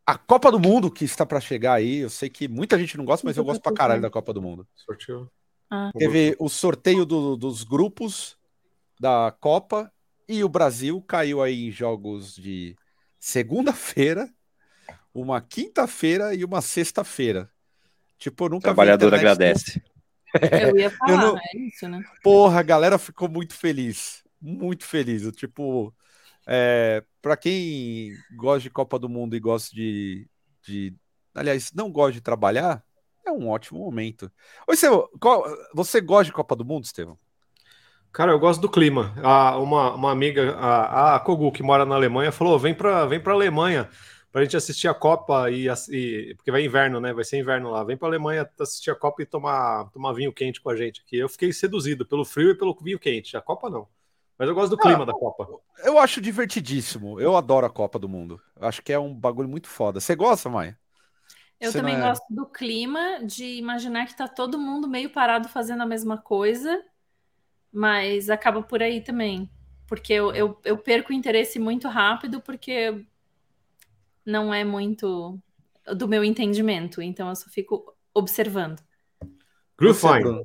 a Copa do Mundo que está para chegar aí eu sei que muita gente não gosta mas eu gosto pra caralho da Copa do Mundo sorteio ah. Teve o sorteio do, dos grupos da Copa e o Brasil caiu aí em jogos de segunda-feira, uma quinta-feira e uma sexta-feira. Tipo, eu nunca Trabalhador agradece. Eu ia (laughs) falar, eu não... é isso, né? Porra, a galera ficou muito feliz. Muito feliz. Tipo, é, para quem gosta de Copa do Mundo e gosta de, de. Aliás, não gosta de trabalhar, é um ótimo momento. Oi, Estevão, você gosta de Copa do Mundo, Estevão? Cara, eu gosto do clima. A, uma, uma amiga, a, a Kogu, que mora na Alemanha, falou: vem para vem a Alemanha para a gente assistir a Copa e, e, porque vai inverno, né? Vai ser inverno lá. Vem para a Alemanha assistir a Copa e tomar, tomar vinho quente com a gente aqui. Eu fiquei seduzido pelo frio e pelo vinho quente. A Copa não. Mas eu gosto do clima ah, da Copa. Eu acho divertidíssimo. Eu adoro a Copa do Mundo. Eu acho que é um bagulho muito foda. Você gosta, Maia? Eu Você também é... gosto do clima, de imaginar que tá todo mundo meio parado fazendo a mesma coisa, mas acaba por aí também. Porque eu, eu, eu perco o interesse muito rápido, porque não é muito do meu entendimento, então eu só fico observando. Glühwein.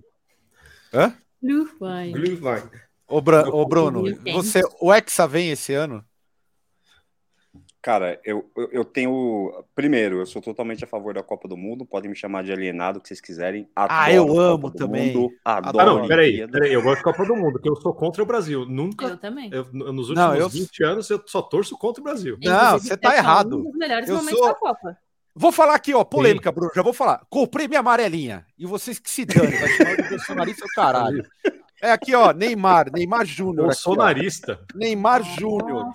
Hã? Glühwein. Glühwein. Ô, Bra ô Bruno, você, o Hexa vem esse ano? Cara, eu, eu, eu, tenho. Primeiro, eu sou totalmente a favor da Copa do Mundo. Podem me chamar de alienado, que vocês quiserem. Adoro ah, eu amo também. Mundo, adoro. Ah, não, peraí, peraí, eu gosto de Copa do Mundo, porque eu sou contra o Brasil. Nunca. Eu também. Eu, nos últimos não, eu... 20 anos, eu só torço contra o Brasil. Não, você tá errado. Um dos melhores eu momentos sou... da Copa. Vou falar aqui, ó, polêmica, Sim. Bruno. Já vou falar. Comprei minha amarelinha. E vocês que se dane, vai chamar de bolsonarista o caralho. É aqui, ó, Neymar, Neymar Júnior. Bolsonarista. Aqui, Neymar Júnior.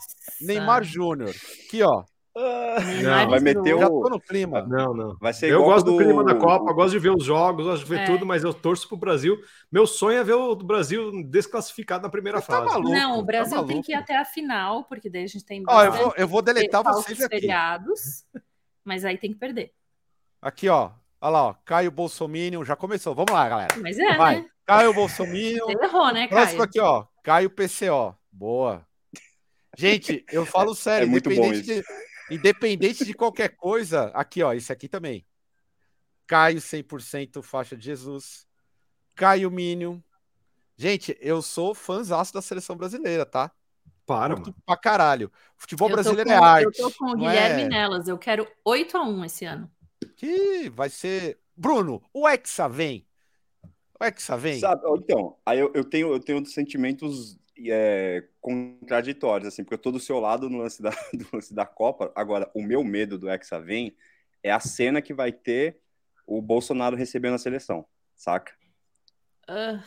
Neymar Júnior. Aqui, ó. Não, vai meter o. Já tô no clima. Não, não. Vai ser eu gosto do... do clima da Copa, gosto de ver os jogos, gosto de ver é. tudo, mas eu torço pro Brasil. Meu sonho é ver o Brasil desclassificado na primeira Você tá fase. Tá maluco, não, o tá Brasil tá tem que ir até a final, porque daí a gente tem. Ó, eu vou, eu vou deletar vocês aqui. feriados, mas aí tem que perder. Aqui, ó. Olha lá, ó. Caio Bolsominion, já começou. Vamos lá, galera. Mas é, Vai. né? Caio. Você errou, né, Caio? Próximo aqui, ó. Caio PCO. Boa. Gente, eu falo sério, é muito independente, de, independente de qualquer coisa, aqui, ó, esse aqui também. Caio 100% faixa de Jesus. Caio Minion. Gente, eu sou fãzaço da seleção brasileira, tá? Para, Muito mano. pra caralho. Futebol brasileiro com, é arte. Eu tô com o Guilherme é... nelas. Eu quero 8 a 1 esse ano. Que vai ser. Bruno, o Hexa vem. O Hexa vem. Sabe, então, aí eu, eu tenho, eu tenho sentimentos é, contraditórios, assim, porque eu tô do seu lado no lance da, (laughs) do lance da Copa. Agora, o meu medo do Hexa vem é a cena que vai ter o Bolsonaro recebendo a seleção, saca? Uh.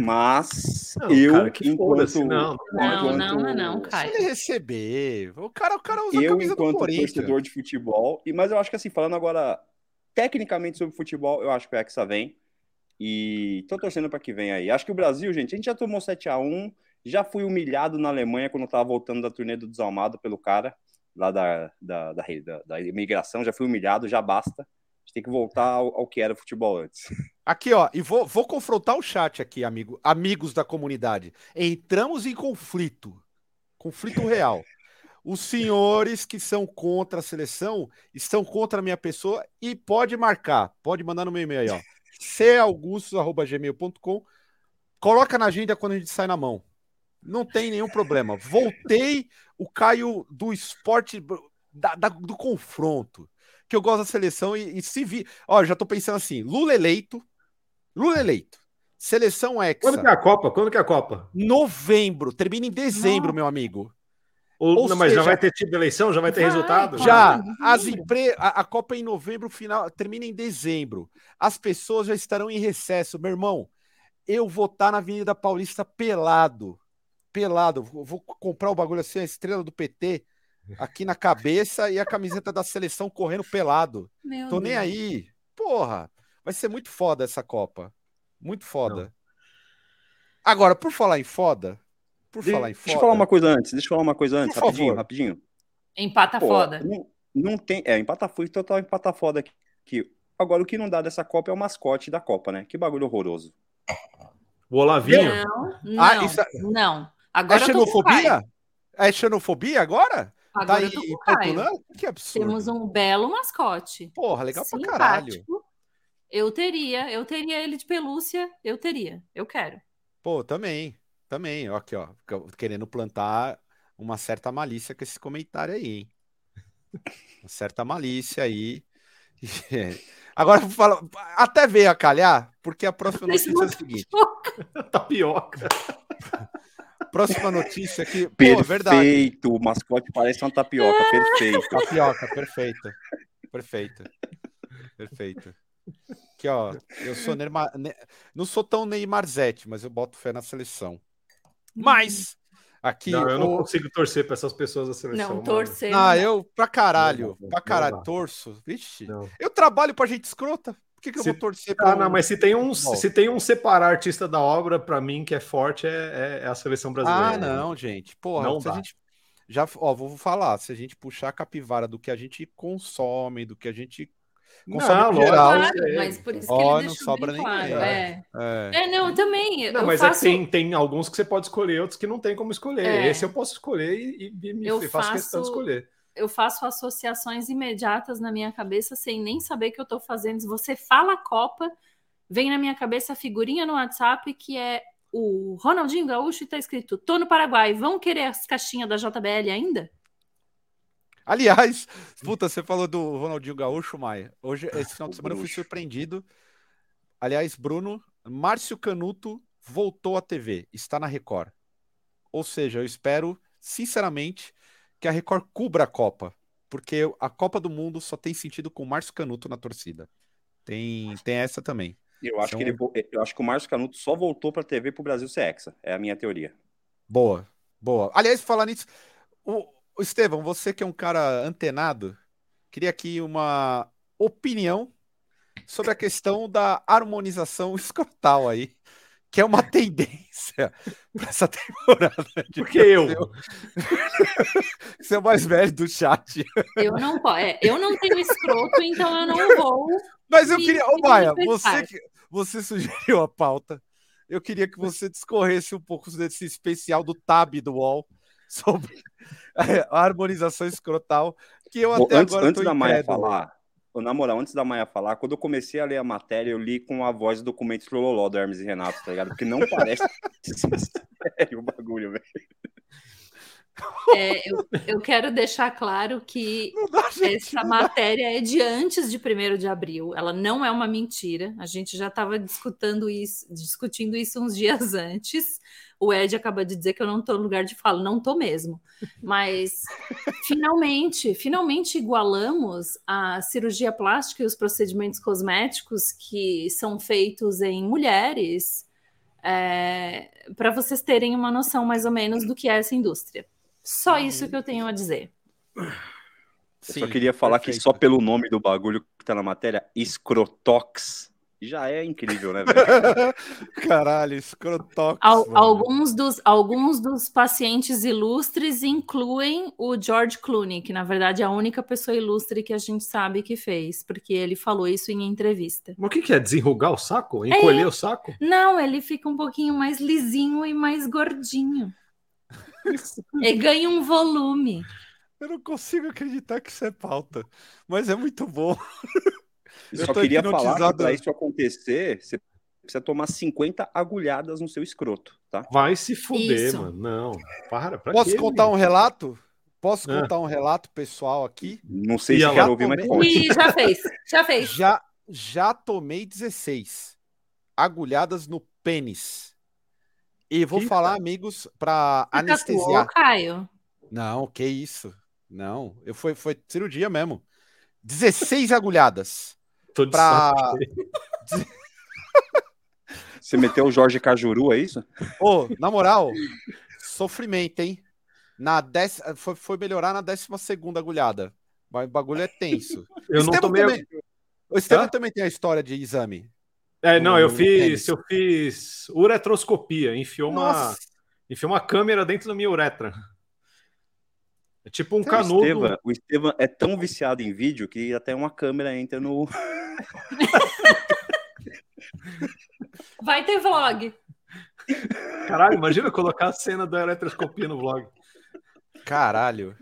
Mas não, eu, cara, que enquanto, não, não, não, não, não, cara. Se ele receber, o cara, o cara usa eu, a camisa enquanto do torcedor de futebol, e mas eu acho que assim, falando agora tecnicamente sobre futebol, eu acho que o Hexa vem. E tô torcendo para que venha aí. Acho que o Brasil, gente, a gente já tomou 7 a 1 já fui humilhado na Alemanha quando eu tava voltando da turnê do Desalmado pelo cara, lá da, da, da, da, da imigração, já fui humilhado, já basta. A gente tem que voltar ao, ao que era futebol antes. Aqui, ó, e vou, vou confrontar o chat aqui, amigo, amigos da comunidade. Entramos em conflito. Conflito real. Os senhores que são contra a seleção estão contra a minha pessoa e pode marcar, pode mandar no meu e-mail aí, ó. (laughs) caugustos.gmail.com Coloca na agenda quando a gente sai na mão. Não tem nenhum problema. Voltei o Caio do esporte, da, da, do confronto. Que eu gosto da seleção e, e se vi. Ó, já tô pensando assim: Lula eleito. Lula eleito. Seleção Hexa. Quando que é a Copa? Quando que é a Copa? Novembro. Termina em dezembro, Não. meu amigo. Ou, Ou não, mas já vai ter tido eleição? Já vai ter vai, resultado? Já. As empre... A, a, Copa é em novembro, final termina em dezembro. As pessoas já estarão em recesso. Meu irmão, eu vou estar tá na Avenida Paulista pelado. Pelado. Vou comprar o bagulho assim, a estrela do PT aqui na cabeça e a camiseta da seleção correndo pelado. Meu Tô Deus. nem aí. Porra, vai ser muito foda essa Copa. Muito foda. Não. Agora, por falar em foda, por de, falar em foda. Deixa eu falar uma coisa antes, deixa eu falar uma coisa antes, por rapidinho, favor. rapidinho. Empata Pô, foda. Não, não, tem. É, empata foda, total empata foda aqui. Agora, o que não dá dessa Copa é o mascote da Copa, né? Que bagulho horroroso. O Olavinho? Não, não, ah, isso... É- não. Agora é xenofobia? É xenofobia agora? Agora tá aí, Que absurdo. Temos um belo mascote. Porra, legal Simpático. pra caralho. Eu teria, eu teria ele de pelúcia, eu teria, eu quero. Pô, também. Também, ó, aqui, ó, querendo plantar uma certa malícia com esse comentário aí, hein? Uma certa malícia aí. (laughs) Agora vou falar, até veio a calhar, porque a próxima notícia é a seguinte. Tapioca. (laughs) Próxima notícia aqui. Perfeito, pô, verdade. o mascote parece uma tapioca, perfeito. (laughs) Tapioca, perfeita. Perfeita. Perfeito. Aqui, ó, eu sou Neymar, não sou tão Neymar Zete, mas eu boto fé na seleção. Mas aqui. Não, eu não consigo torcer para essas pessoas da seleção. Não, torcer. Ah, eu pra caralho. Não, pra caralho, torço. Vixe. Não. Eu trabalho pra gente escrota. Por que, que se... eu vou torcer pra. Ah, não, mas se tem um, se tem um separar artista da obra, para mim, que é forte, é, é, a seleção brasileira. Ah, não, gente. Porra, não se dá. a gente. Já, ó, vou falar, se a gente puxar a capivara do que a gente consome, do que a gente Consome não, geral. Claro, mas por isso que oh, ele não sobra nem claro. É. É. é. não, eu também. Não, eu mas é faço... é tem, tem alguns que você pode escolher, outros que não tem como escolher. É. Esse eu posso escolher e, e me eu faço, faço questão de escolher. Eu faço associações imediatas na minha cabeça sem nem saber que eu estou fazendo. Se você fala Copa, vem na minha cabeça a figurinha no WhatsApp que é o Ronaldinho Gaúcho e tá escrito: tô no Paraguai, vão querer as caixinhas da JBL ainda? Aliás, puta, você falou do Ronaldinho Gaúcho, Maia. Hoje, esse final de (laughs) semana, eu fui surpreendido. Aliás, Bruno, Márcio Canuto voltou à TV, está na Record. Ou seja, eu espero, sinceramente, que a Record cubra a Copa. porque a Copa do Mundo só tem sentido com o Márcio Canuto na torcida. Tem, tem essa também. Eu acho, que ele, eu acho que o Márcio Canuto só voltou para a TV para o Brasil ser hexa. É a minha teoria. Boa, boa. Aliás, falar nisso, o Estevão, você que é um cara antenado, queria aqui uma opinião sobre a questão da harmonização (laughs) escrotal aí que é uma (laughs) tendência para essa temporada. Porque eu. (laughs) Você é o mais velho do chat. Eu não, é, eu não tenho escroto, então eu não vou. Mas eu queria. Ô, Maia, você, que, você sugeriu a pauta. Eu queria que você discorresse um pouco desse especial do Tab do UOL sobre (laughs) a harmonização escrotal. Que eu até antes, agora. Antes da Maia falar, na moral, antes da Maia falar, quando eu comecei a ler a matéria, eu li com a voz do documento Loló do Hermes e Renato, tá ligado? Porque não (laughs) parece sério o bagulho, velho. É, eu, eu, quero deixar claro que dá, essa matéria é de antes de 1 de abril. Ela não é uma mentira. A gente já estava discutindo isso, discutindo isso uns dias (laughs) antes. O Ed acaba de dizer que eu não estou no lugar de fala, não estou mesmo. Mas (laughs) finalmente, finalmente igualamos a cirurgia plástica e os procedimentos cosméticos que são feitos em mulheres, é, para vocês terem uma noção mais ou menos do que é essa indústria. Só isso que eu tenho a dizer. Sim, eu só queria falar perfeito. que só pelo nome do bagulho que tá na matéria, escrotox, já é incrível, né, velho? (laughs) Caralho, escrotox. Al alguns, dos, alguns dos pacientes ilustres incluem o George Clooney, que na verdade é a única pessoa ilustre que a gente sabe que fez, porque ele falou isso em entrevista. Mas o que, que é? Desenrugar o saco? Encolher é... o saco? Não, ele fica um pouquinho mais lisinho e mais gordinho. (laughs) e ganha um volume. Eu não consigo acreditar que isso é pauta, mas é muito bom. (laughs) Eu só queria falar que para isso acontecer, você precisa tomar 50 agulhadas no seu escroto, tá? Vai se fuder, isso. mano. Não, para. Posso contar um relato? Posso é. contar um relato pessoal aqui? Não sei se quer ouvir, mas pode. já fez, já fez. Já, já tomei 16 agulhadas no pênis. E vou que falar, cara? amigos, para anestesiar. Tatuou, Caio? Não, que isso. Não, eu foi, foi cirurgia mesmo. 16 agulhadas. Tô de pra... Você meteu o Jorge Cajuru, é isso? Ô, na moral, sofrimento, hein? Na dec... foi, foi melhorar na 12 segunda agulhada. Mas o bagulho é tenso. Eu não tomei... Também... O Estevam também tem a história de exame. É, não, eu fiz, eu fiz uretroscopia, enfiou uma, enfiou uma câmera dentro da minha uretra. É tipo um então, canudo. O Estevam é tão viciado em vídeo que até uma câmera entra no. (laughs) Vai ter vlog. Caralho, imagina colocar a cena da eletroscopia no vlog. Caralho.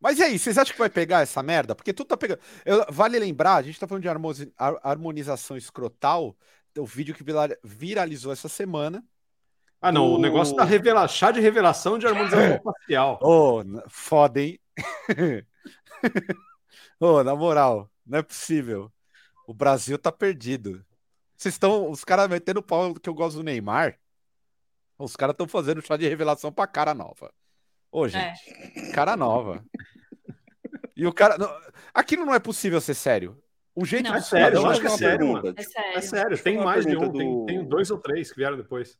Mas e aí, vocês acham que vai pegar essa merda? Porque tudo tá pegando. Eu, vale lembrar, a gente tá falando de harmonização escrotal, o vídeo que viralizou essa semana. Ah, não, o, o negócio da revela... chá de revelação de harmonização (laughs) facial. Ô, oh, foda, hein? (laughs) Ô, oh, na moral, não é possível. O Brasil tá perdido. Vocês estão. Os caras metendo o pau que eu gosto do Neymar. Os caras estão fazendo chá de revelação pra cara nova. Ô, gente, é. cara nova. E o cara. Não, aquilo não é possível ser sério. O jeito não, é sério, eu acho que é sério, mano. É sério. É sério. Tem mais de um, do... tem, tem dois ou três que vieram depois.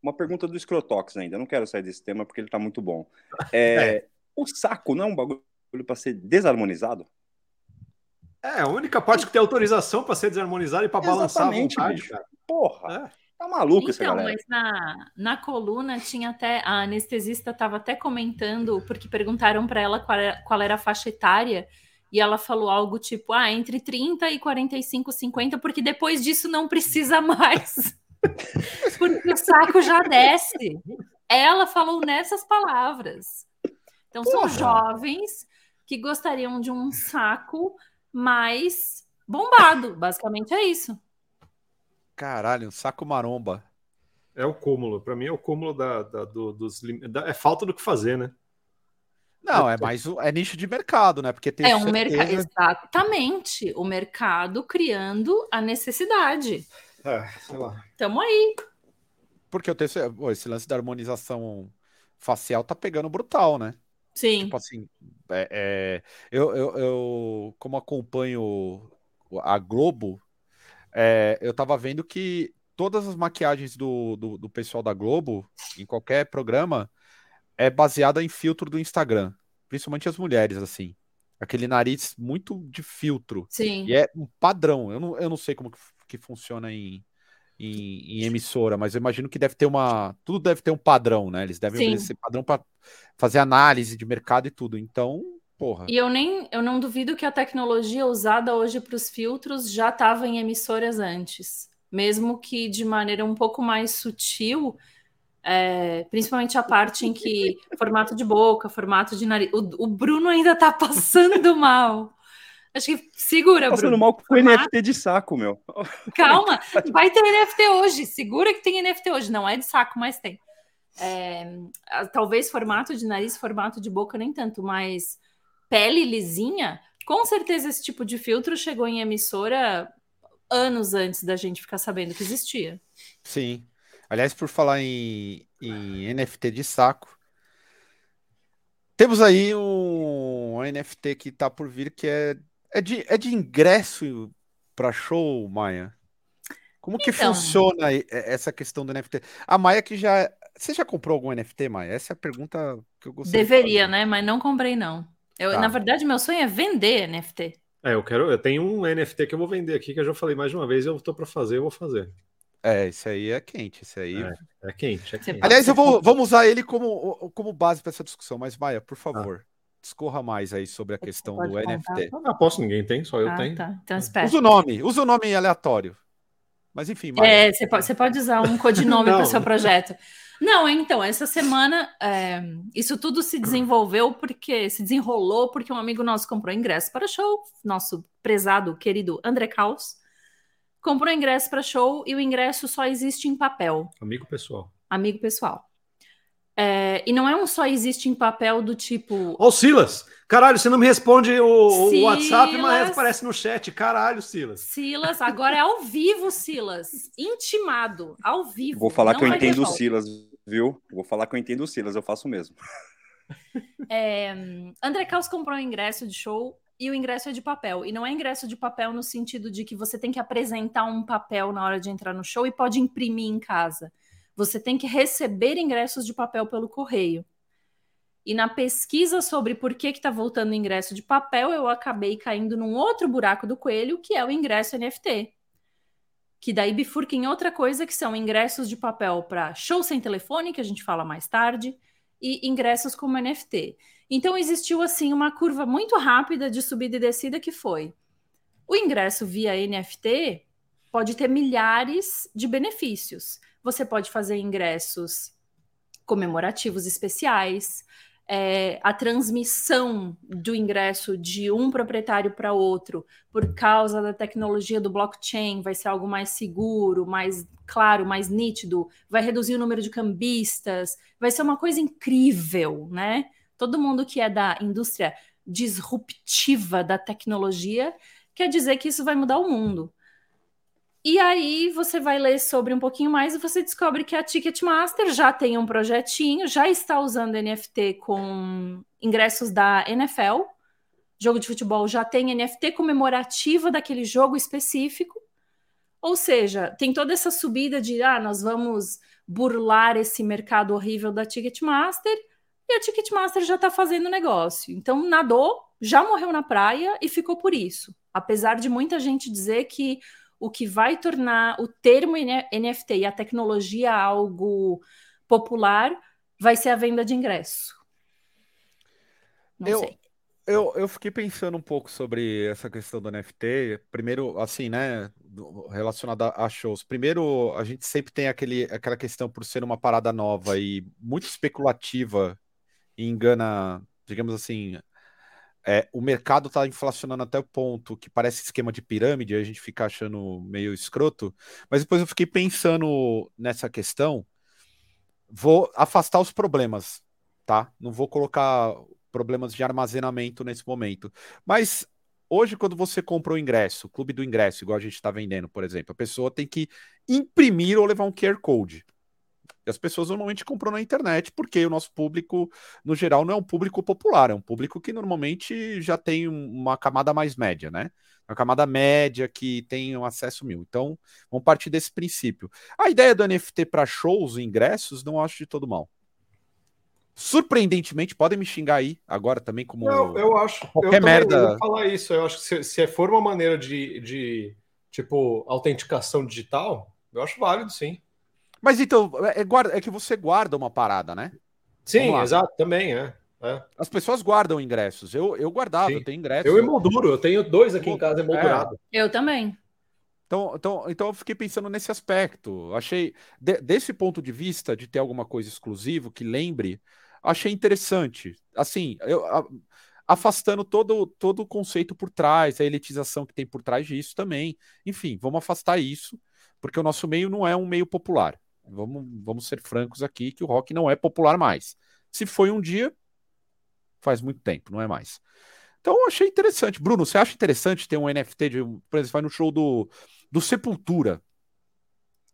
Uma pergunta do Scrotox ainda. Não quero sair desse tema porque ele tá muito bom. (laughs) É, é. O saco não é um bagulho para ser desarmonizado? É, a única parte que tem autorização para ser desarmonizado e para balançar a vontade, bicho. cara. Porra. É. Tá maluco então, essa galera. mas na, na coluna tinha até. A anestesista estava até comentando, porque perguntaram para ela qual era, qual era a faixa etária, e ela falou algo tipo: ah, entre 30 e 45, 50, porque depois disso não precisa (laughs) mais. porque o saco já desce. Ela falou nessas palavras. Então, Porra. são jovens que gostariam de um saco mais bombado. Basicamente é isso. Caralho, um saco maromba. É o cúmulo. Para mim é o cúmulo da, da do, dos da, é falta do que fazer, né? Não, é mais é nicho de mercado, né? Porque tem é um mercado exatamente o mercado criando a necessidade. É, sei lá. Tamo aí. Porque eu tenho esse lance da harmonização facial tá pegando brutal, né? Sim. Tipo assim, é, é, eu, eu, eu, como acompanho a Globo, é, eu tava vendo que todas as maquiagens do, do, do, pessoal da Globo, em qualquer programa, é baseada em filtro do Instagram. Principalmente as mulheres, assim. Aquele nariz muito de filtro. Sim. E é um padrão. Eu não, eu não sei como que, que funciona em, em, em, emissora, mas eu imagino que deve ter uma. Tudo deve ter um padrão, né? Eles devem obedecer padrão para fazer análise de mercado e tudo. Então, porra. E eu nem eu não duvido que a tecnologia usada hoje para os filtros já estava em emissoras antes. Mesmo que de maneira um pouco mais sutil, é, principalmente a parte em que formato de boca, formato de nariz. O, o Bruno ainda tá (laughs) passando mal. Acho que segura, Passando Bruno. mal com o NFT de saco, meu. Calma, (laughs) vai ter NFT hoje. Segura que tem NFT hoje. Não é de saco, mas tem. É, talvez formato de nariz, formato de boca, nem tanto, mas pele lisinha, com certeza esse tipo de filtro chegou em emissora anos antes da gente ficar sabendo que existia. Sim. Aliás, por falar em, em NFT de saco, temos aí um NFT que está por vir que é é de, é de ingresso para show, Maia? Como que então, funciona essa questão do NFT? A Maia que já. Você já comprou algum NFT, Maia? Essa é a pergunta que eu gostaria Deveria, de né? Mas não comprei, não. Eu, tá. Na verdade, meu sonho é vender NFT. É, eu quero. Eu tenho um NFT que eu vou vender aqui, que eu já falei mais de uma vez, eu tô para fazer, eu vou fazer. É, esse aí é quente, esse aí. É, é quente, é quente. Aliás, eu vou, vamos usar ele como, como base para essa discussão, mas Maia, por favor. Ah discorra mais aí sobre a questão do contar? NFT. Não aposto, ninguém tem, só eu ah, tenho. Tá. Então, espera. Usa o nome, usa o nome aleatório. Mas enfim. É, você pode, você pode usar um codinome para o seu projeto. Não, então, essa semana é, isso tudo se desenvolveu porque se desenrolou porque um amigo nosso comprou ingresso para show, nosso prezado, querido André Caos, comprou ingresso para show e o ingresso só existe em papel. Amigo pessoal. Amigo pessoal. É, e não é um só existe em papel do tipo. Ô, Silas! Caralho, você não me responde o, o WhatsApp, mas aparece no chat. Caralho, Silas. Silas, agora é ao vivo, Silas. Intimado, ao vivo. Vou falar que eu entendo o Silas, viu? Vou falar que eu entendo o Silas, eu faço mesmo. É, André Caos comprou um ingresso de show e o ingresso é de papel. E não é ingresso de papel no sentido de que você tem que apresentar um papel na hora de entrar no show e pode imprimir em casa você tem que receber ingressos de papel pelo correio. E na pesquisa sobre por que está voltando o ingresso de papel, eu acabei caindo num outro buraco do coelho, que é o ingresso NFT. Que daí bifurca em outra coisa, que são ingressos de papel para show sem telefone, que a gente fala mais tarde, e ingressos como NFT. Então existiu assim uma curva muito rápida de subida e descida que foi o ingresso via NFT pode ter milhares de benefícios. Você pode fazer ingressos comemorativos especiais, é, a transmissão do ingresso de um proprietário para outro por causa da tecnologia do blockchain vai ser algo mais seguro, mais claro, mais nítido, vai reduzir o número de cambistas, vai ser uma coisa incrível, né? Todo mundo que é da indústria disruptiva da tecnologia quer dizer que isso vai mudar o mundo. E aí você vai ler sobre um pouquinho mais e você descobre que a Ticketmaster já tem um projetinho, já está usando NFT com ingressos da NFL. Jogo de futebol já tem NFT comemorativa daquele jogo específico. Ou seja, tem toda essa subida de ah, nós vamos burlar esse mercado horrível da Ticketmaster e a Ticketmaster já está fazendo negócio. Então nadou, já morreu na praia e ficou por isso. Apesar de muita gente dizer que o que vai tornar o termo NFT e a tecnologia algo popular vai ser a venda de ingresso. Não eu, sei. Eu, eu fiquei pensando um pouco sobre essa questão do NFT. Primeiro, assim, né, relacionada a shows. Primeiro, a gente sempre tem aquele, aquela questão por ser uma parada nova e muito especulativa e engana, digamos assim, é, o mercado está inflacionando até o ponto que parece esquema de pirâmide, a gente fica achando meio escroto, mas depois eu fiquei pensando nessa questão, vou afastar os problemas, tá? Não vou colocar problemas de armazenamento nesse momento. Mas hoje, quando você compra o ingresso, clube do ingresso, igual a gente está vendendo, por exemplo, a pessoa tem que imprimir ou levar um QR Code. E as pessoas normalmente compram na internet, porque o nosso público, no geral, não é um público popular, é um público que normalmente já tem uma camada mais média, né? Uma camada média que tem um acesso mil. Então, vamos partir desse princípio. A ideia do NFT para shows e ingressos, não acho de todo mal. Surpreendentemente, podem me xingar aí agora também, como. Eu, eu acho. Qualquer eu merda. Eu vou falar isso. Eu acho que se, se for uma maneira de, de, tipo, autenticação digital, eu acho válido, sim. Mas então, é, é, é que você guarda uma parada, né? Sim, exato, também, é. é. As pessoas guardam ingressos. Eu, eu guardava, sim. eu tenho ingressos. Eu emolduro, eu tenho dois aqui em casa emoldurados. É. Eu também. Então, então, então eu fiquei pensando nesse aspecto. Achei, de, desse ponto de vista, de ter alguma coisa exclusiva que lembre, achei interessante. Assim, eu, a, afastando todo, todo o conceito por trás, a elitização que tem por trás disso também. Enfim, vamos afastar isso, porque o nosso meio não é um meio popular. Vamos, vamos ser francos aqui que o rock não é popular mais. Se foi um dia, faz muito tempo, não é mais. Então eu achei interessante. Bruno, você acha interessante ter um NFT de, por exemplo, vai no show do, do Sepultura.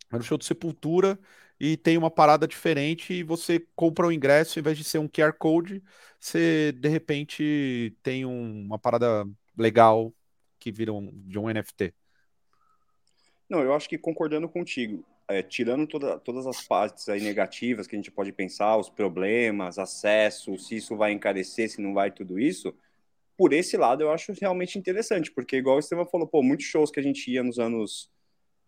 Vai no show do Sepultura e tem uma parada diferente e você compra o ingresso, em vez de ser um QR Code, você de repente tem um, uma parada legal que vira um, de um NFT. Não, eu acho que concordando contigo, é, tirando toda, todas as partes aí negativas que a gente pode pensar, os problemas, acesso, se isso vai encarecer, se não vai, tudo isso, por esse lado eu acho realmente interessante, porque igual o Estevam falou, pô, muitos shows que a gente ia nos anos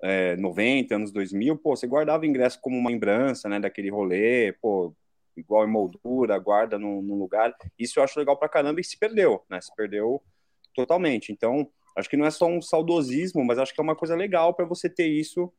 é, 90, anos 2000, pô, você guardava ingresso como uma lembrança, né, daquele rolê, pô, igual em moldura, guarda num, num lugar, isso eu acho legal pra caramba e se perdeu, né, se perdeu totalmente, então acho que não é só um saudosismo, mas acho que é uma coisa legal para você ter isso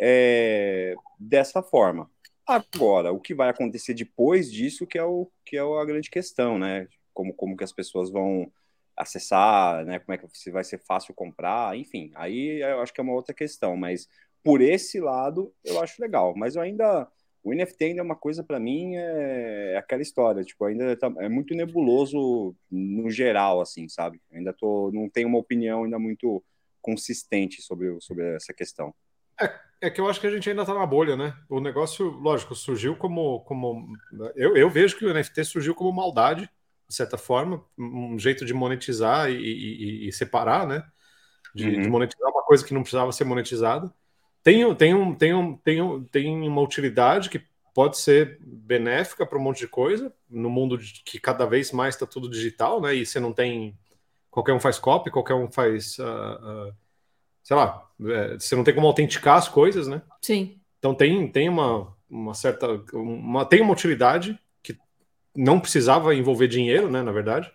é, dessa forma. Agora, o que vai acontecer depois disso que é, o, que é a grande questão, né? Como, como que as pessoas vão acessar, né? Como é que se vai ser fácil comprar, enfim. Aí eu acho que é uma outra questão, mas por esse lado eu acho legal. Mas eu ainda o NFT ainda é uma coisa para mim é, é, aquela história, tipo, ainda tá, é muito nebuloso no geral, assim, sabe? Ainda tô, não tenho uma opinião ainda muito consistente sobre, sobre essa questão. É, é, que eu acho que a gente ainda está na bolha, né? O negócio, lógico, surgiu como. como eu, eu vejo que o NFT surgiu como maldade, de certa forma, um jeito de monetizar e, e, e separar, né? De, uhum. de, monetizar uma coisa que não precisava ser monetizada. Tem, tem, um, tem, um, tem, um, tem uma utilidade que pode ser benéfica para um monte de coisa, no mundo de, que cada vez mais está tudo digital, né? E você não tem. Qualquer um faz copy, qualquer um faz. Uh, uh, sei lá, é, você não tem como autenticar as coisas, né? Sim. Então tem, tem uma, uma certa. Uma, tem uma utilidade que não precisava envolver dinheiro, né? Na verdade.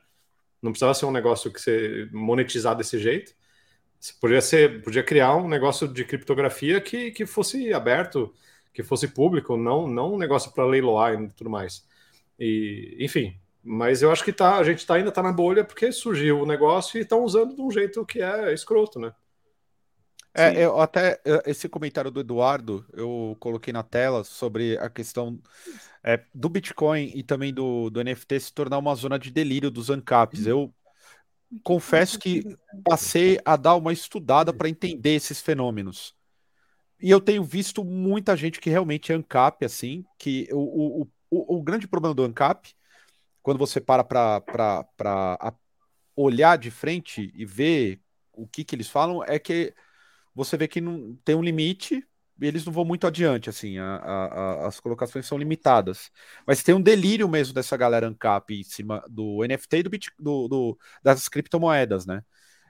Não precisava ser um negócio que você monetizar desse jeito. Você podia ser, podia criar um negócio de criptografia que, que fosse aberto, que fosse público, não, não um negócio para leiloar e tudo mais. E, enfim, mas eu acho que tá, a gente tá, ainda está na bolha porque surgiu o negócio e estão usando de um jeito que é escroto, né? É, eu até esse comentário do Eduardo eu coloquei na tela sobre a questão é, do Bitcoin e também do, do NFT se tornar uma zona de delírio dos ANCAPs. Eu confesso que passei a dar uma estudada para entender esses fenômenos. E eu tenho visto muita gente que realmente é ANCAP, assim, que o, o, o, o grande problema do ANCAP, quando você para para olhar de frente e ver o que, que eles falam, é que você vê que não tem um limite e eles não vão muito adiante, assim, a, a, as colocações são limitadas. Mas tem um delírio mesmo dessa galera ANCAP em cima do NFT e do, Bit, do, do, das criptomoedas, né?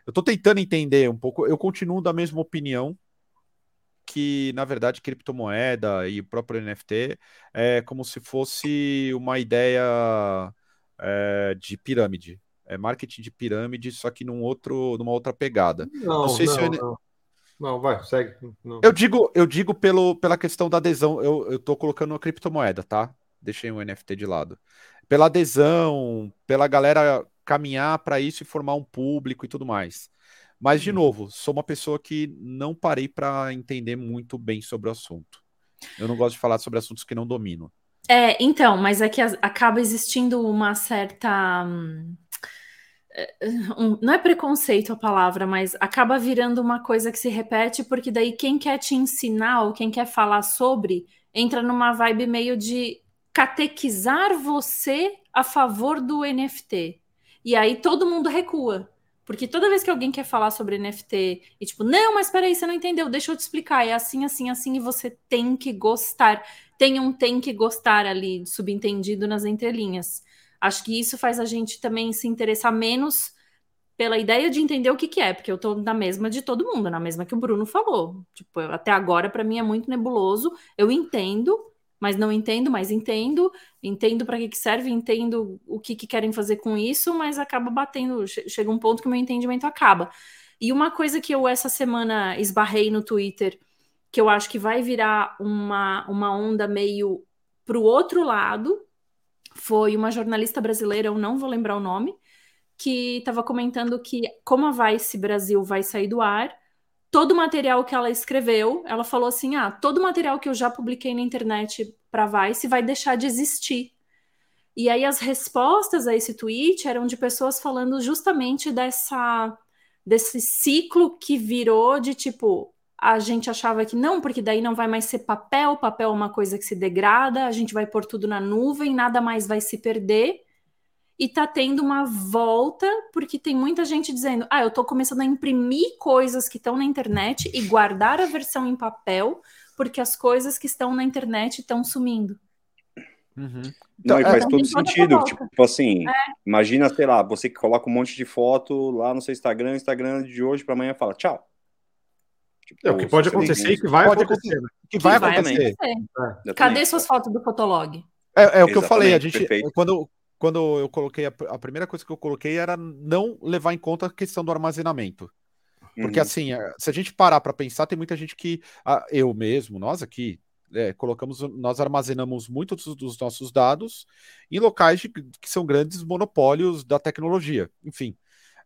Eu tô tentando entender um pouco, eu continuo da mesma opinião que, na verdade, criptomoeda e o próprio NFT é como se fosse uma ideia é, de pirâmide. É marketing de pirâmide, só que num outro, numa outra pegada. Não, não sei não, se eu... não. Não, vai, segue. Não. Eu digo, eu digo pelo, pela questão da adesão. Eu, eu tô colocando uma criptomoeda, tá? Deixei o NFT de lado. Pela adesão, pela galera caminhar para isso e formar um público e tudo mais. Mas, de uhum. novo, sou uma pessoa que não parei para entender muito bem sobre o assunto. Eu não gosto de falar sobre assuntos que não domino. É, então, mas é que acaba existindo uma certa. Hum, um, (laughs) não é preconceito a palavra, mas acaba virando uma coisa que se repete, porque daí quem quer te ensinar ou quem quer falar sobre entra numa vibe meio de catequizar você a favor do NFT. E aí todo mundo recua. Porque toda vez que alguém quer falar sobre NFT e tipo, não, mas peraí, você não entendeu, deixa eu te explicar, é assim, assim, assim, e você tem que gostar. Tem um tem que gostar ali, subentendido nas entrelinhas. Acho que isso faz a gente também se interessar menos pela ideia de entender o que, que é, porque eu tô na mesma de todo mundo, na mesma que o Bruno falou. Tipo, até agora, para mim, é muito nebuloso. Eu entendo, mas não entendo, mas entendo, entendo para que, que serve, entendo o que, que querem fazer com isso, mas acaba batendo, chega um ponto que o meu entendimento acaba. E uma coisa que eu essa semana esbarrei no Twitter, que eu acho que vai virar uma, uma onda meio pro outro lado, foi uma jornalista brasileira, eu não vou lembrar o nome, que estava comentando que como a Vice Brasil vai sair do ar, todo o material que ela escreveu, ela falou assim: ah, todo o material que eu já publiquei na internet para Vice vai deixar de existir. E aí as respostas a esse tweet eram de pessoas falando justamente dessa desse ciclo que virou de tipo a gente achava que não, porque daí não vai mais ser papel, papel é uma coisa que se degrada, a gente vai pôr tudo na nuvem, nada mais vai se perder e tá tendo uma volta, porque tem muita gente dizendo: ah, eu tô começando a imprimir coisas que estão na internet e guardar a versão em papel, porque as coisas que estão na internet estão sumindo. Uhum. Então, Não, e faz então, todo sentido. Tipo assim, é. imagina, sei lá, você que coloca um monte de foto lá no seu Instagram, Instagram de hoje para amanhã fala tchau. Tipo, é, o que pode acontecer e que vai acontecer. acontecer. Né? Que, que vai, vai acontecer. acontecer. É. Cadê suas fotos do Fotolog? É, é o que eu falei, a gente, quando, quando eu coloquei, a, a, primeira coisa que eu coloquei era não levar em conta a questão do armazenamento. Porque, uhum. assim, é, se a gente parar para pensar, tem muita gente que, eu mesmo, nós aqui, é, colocamos, nós armazenamos muitos dos, dos nossos dados em locais de, que são grandes monopólios da tecnologia. Enfim,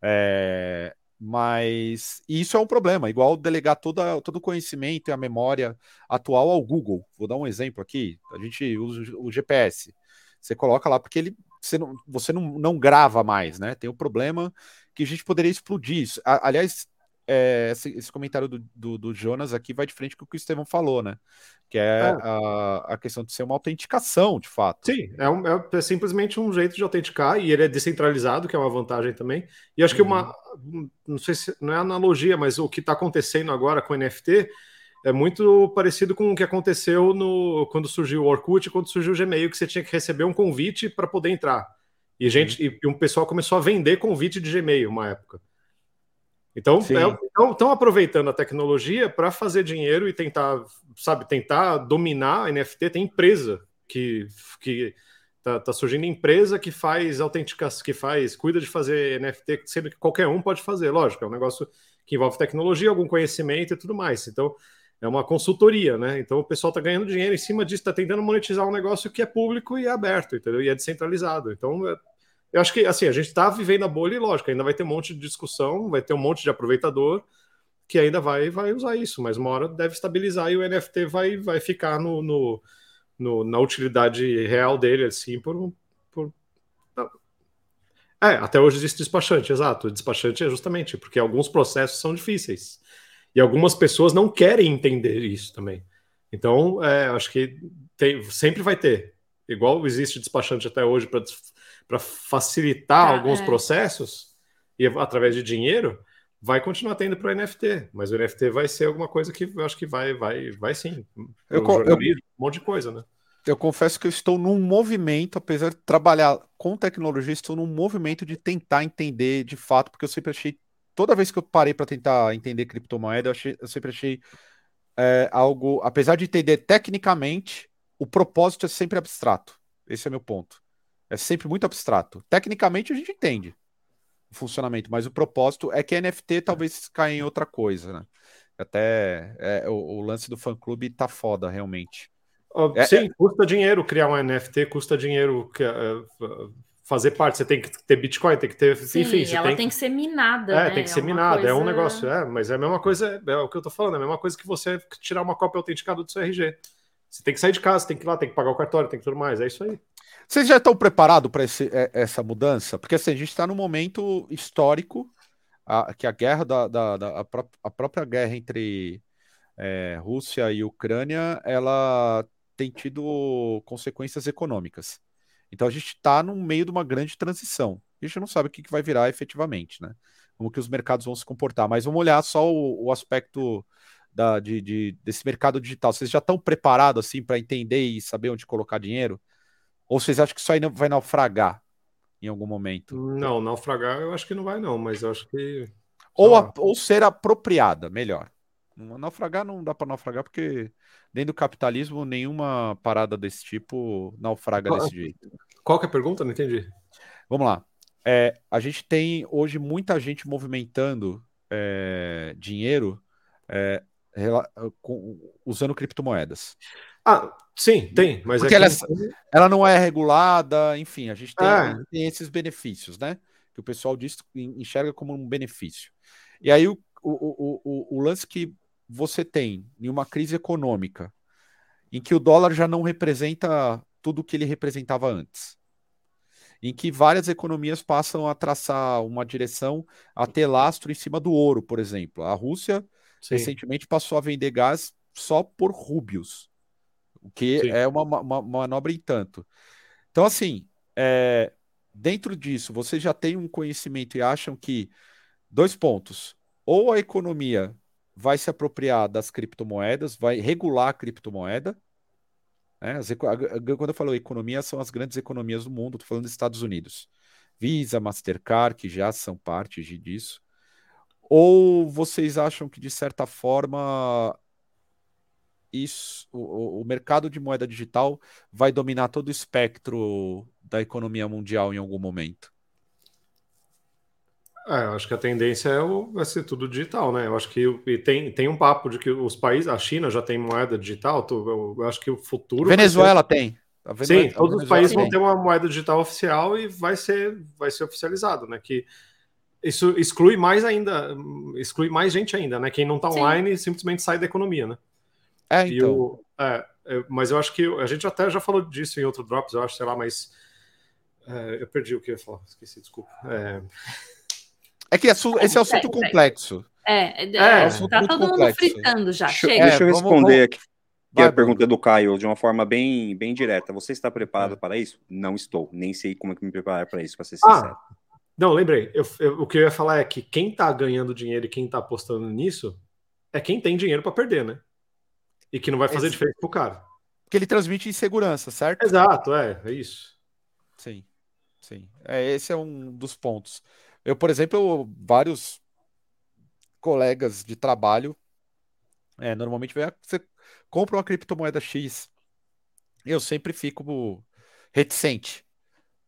é, mas isso é um problema, igual delegar toda, todo o conhecimento e a memória atual ao Google. Vou dar um exemplo aqui. A gente usa o GPS. Você coloca lá porque ele você não, você não, não grava mais, né? Tem o um problema que a gente poderia explodir isso. aliás, é, esse, esse, comentário do, do, do, Jonas aqui vai de frente com o que o Estevão falou, né? Que é, é. A, a, questão de ser uma autenticação, de fato. Sim, é, um, é, é, simplesmente um jeito de autenticar e ele é descentralizado, que é uma vantagem também. E acho uhum. que uma. Não sei se não é analogia, mas o que está acontecendo agora com o NFT é muito parecido com o que aconteceu no quando surgiu o Orkut, quando surgiu o Gmail, que você tinha que receber um convite para poder entrar. E gente, uhum. e, um pessoal começou a vender convite de Gmail uma época. Então, estão é, aproveitando a tecnologia para fazer dinheiro e tentar, sabe, tentar dominar a NFT. Tem empresa que, que tá, tá surgindo empresa que faz autenticação, que faz, cuida de fazer NFT, sendo que qualquer um pode fazer, lógico, é um negócio que envolve tecnologia, algum conhecimento e tudo mais. Então, é uma consultoria, né? Então o pessoal está ganhando dinheiro em cima disso, está tentando monetizar um negócio que é público e é aberto, entendeu? E é descentralizado. Então, é, eu acho que assim, a gente está vivendo a bolha e lógico, ainda vai ter um monte de discussão, vai ter um monte de aproveitador que ainda vai, vai usar isso, mas uma hora deve estabilizar e o NFT vai, vai ficar no, no, no na utilidade real dele, assim, por, por. É, até hoje existe despachante, exato. Despachante é justamente porque alguns processos são difíceis. E algumas pessoas não querem entender isso também. Então, é, acho que tem, sempre vai ter. Igual existe despachante até hoje para facilitar ah, alguns é. processos e através de dinheiro, vai continuar tendo para o NFT. Mas o NFT vai ser alguma coisa que eu acho que vai, vai, vai sim. Eu, eu, um monte de coisa, né? Eu confesso que eu estou num movimento, apesar de trabalhar com tecnologia, estou num movimento de tentar entender de fato, porque eu sempre achei toda vez que eu parei para tentar entender criptomoeda, eu, achei, eu sempre achei é, algo, apesar de entender tecnicamente, o propósito é sempre abstrato. Esse é meu ponto. É sempre muito abstrato. Tecnicamente a gente entende o funcionamento, mas o propósito é que NFT talvez caia em outra coisa, né? Até é, o, o, lance do fã clube tá foda, realmente. Uh, é, sim, custa dinheiro criar um NFT, custa dinheiro uh, fazer parte, você tem que ter Bitcoin, tem que ter. Sim, enfim, ela tem, tem que... ser minada. É, né? tem que ser é minada, coisa... é um negócio, é, mas é a mesma coisa, é o que eu tô falando, é a mesma coisa que você tirar uma cópia autenticada do seu RG. Você tem que sair de casa, tem que ir lá, tem que pagar o cartório, tem que tudo mais, é isso aí. Vocês já estão preparados para é, essa mudança? Porque assim, a gente está num momento histórico a, que a guerra da, da, da a, pró a, própria guerra entre é, Rússia e Ucrânia ela tem tido consequências econômicas. Então a gente está no meio de uma grande transição. A gente não sabe o que, que vai virar efetivamente, né? Como que os mercados vão se comportar. Mas vamos olhar só o, o aspecto da, de, de, desse mercado digital. Vocês já estão preparados assim para entender e saber onde colocar dinheiro? Ou vocês acham que isso aí vai naufragar em algum momento? Não, naufragar eu acho que não vai, não, mas eu acho que. Ou, a, ou ser apropriada, melhor. Naufragar não dá para naufragar, porque dentro do capitalismo nenhuma parada desse tipo naufraga qual, desse jeito. Qual que é a pergunta? Não entendi. Vamos lá. É, a gente tem hoje muita gente movimentando é, dinheiro é, usando criptomoedas. Ah, sim, tem, mas Porque é ela, que... ela, não é regulada, enfim, a gente tem, ah. tem, esses benefícios, né? Que o pessoal diz, enxerga como um benefício. E aí o, o, o, o lance que você tem em uma crise econômica, em que o dólar já não representa tudo o que ele representava antes, em que várias economias passam a traçar uma direção a ter lastro em cima do ouro, por exemplo. A Rússia Sim. recentemente passou a vender gás só por rúbios, o que Sim. é uma, uma, manobra em tanto. Então, assim, é, dentro disso, vocês já têm um conhecimento e acham que dois pontos: ou a economia vai se apropriar das criptomoedas, vai regular a criptomoeda. Né? As, quando eu falo economia, são as grandes economias do mundo, estou falando dos Estados Unidos. Visa, Mastercard, que já são parte disso. Ou vocês acham que, de certa forma, isso, o, o, mercado de moeda digital vai dominar todo o espectro da economia mundial em algum momento? É, eu acho que a tendência é o, vai ser tudo digital, né? Eu acho que e tem, tem um papo de que os países, a China já tem moeda digital, eu, eu acho que o futuro. Venezuela ser... tem. Sim, todos os países tem. vão ter uma moeda digital oficial e vai ser, vai ser oficializado, né? Que isso exclui mais ainda, exclui mais gente ainda, né? Quem não está online simplesmente sai da economia, né? É, então. O, é, é, mas eu acho que a gente até já falou disso em outro Drops, eu acho, sei lá, mas é, eu perdi o que eu ia falar, esqueci, desculpa. É, é que esse é um assunto complexo. É, é, é, é tá todo mundo complexo. fritando já. Deixa, Chega. deixa eu responder aqui. Vai, a pergunta do Caio de uma forma bem, bem direta. Você está preparado é. para isso? Não estou. Nem sei como é que me preparar para isso, para ser ah, sincero. Ah, não, lembrei. Eu, eu, o que eu ia falar é que quem está ganhando dinheiro e quem está apostando nisso é quem tem dinheiro para perder, né? E que não vai fazer Esse... diferença pro cara. Porque ele transmite insegurança, certo? Exato, é, é isso. Sim, sim. É, esse é um dos pontos. Eu, por exemplo, vários colegas de trabalho, é, normalmente você compra uma criptomoeda X, eu sempre fico reticente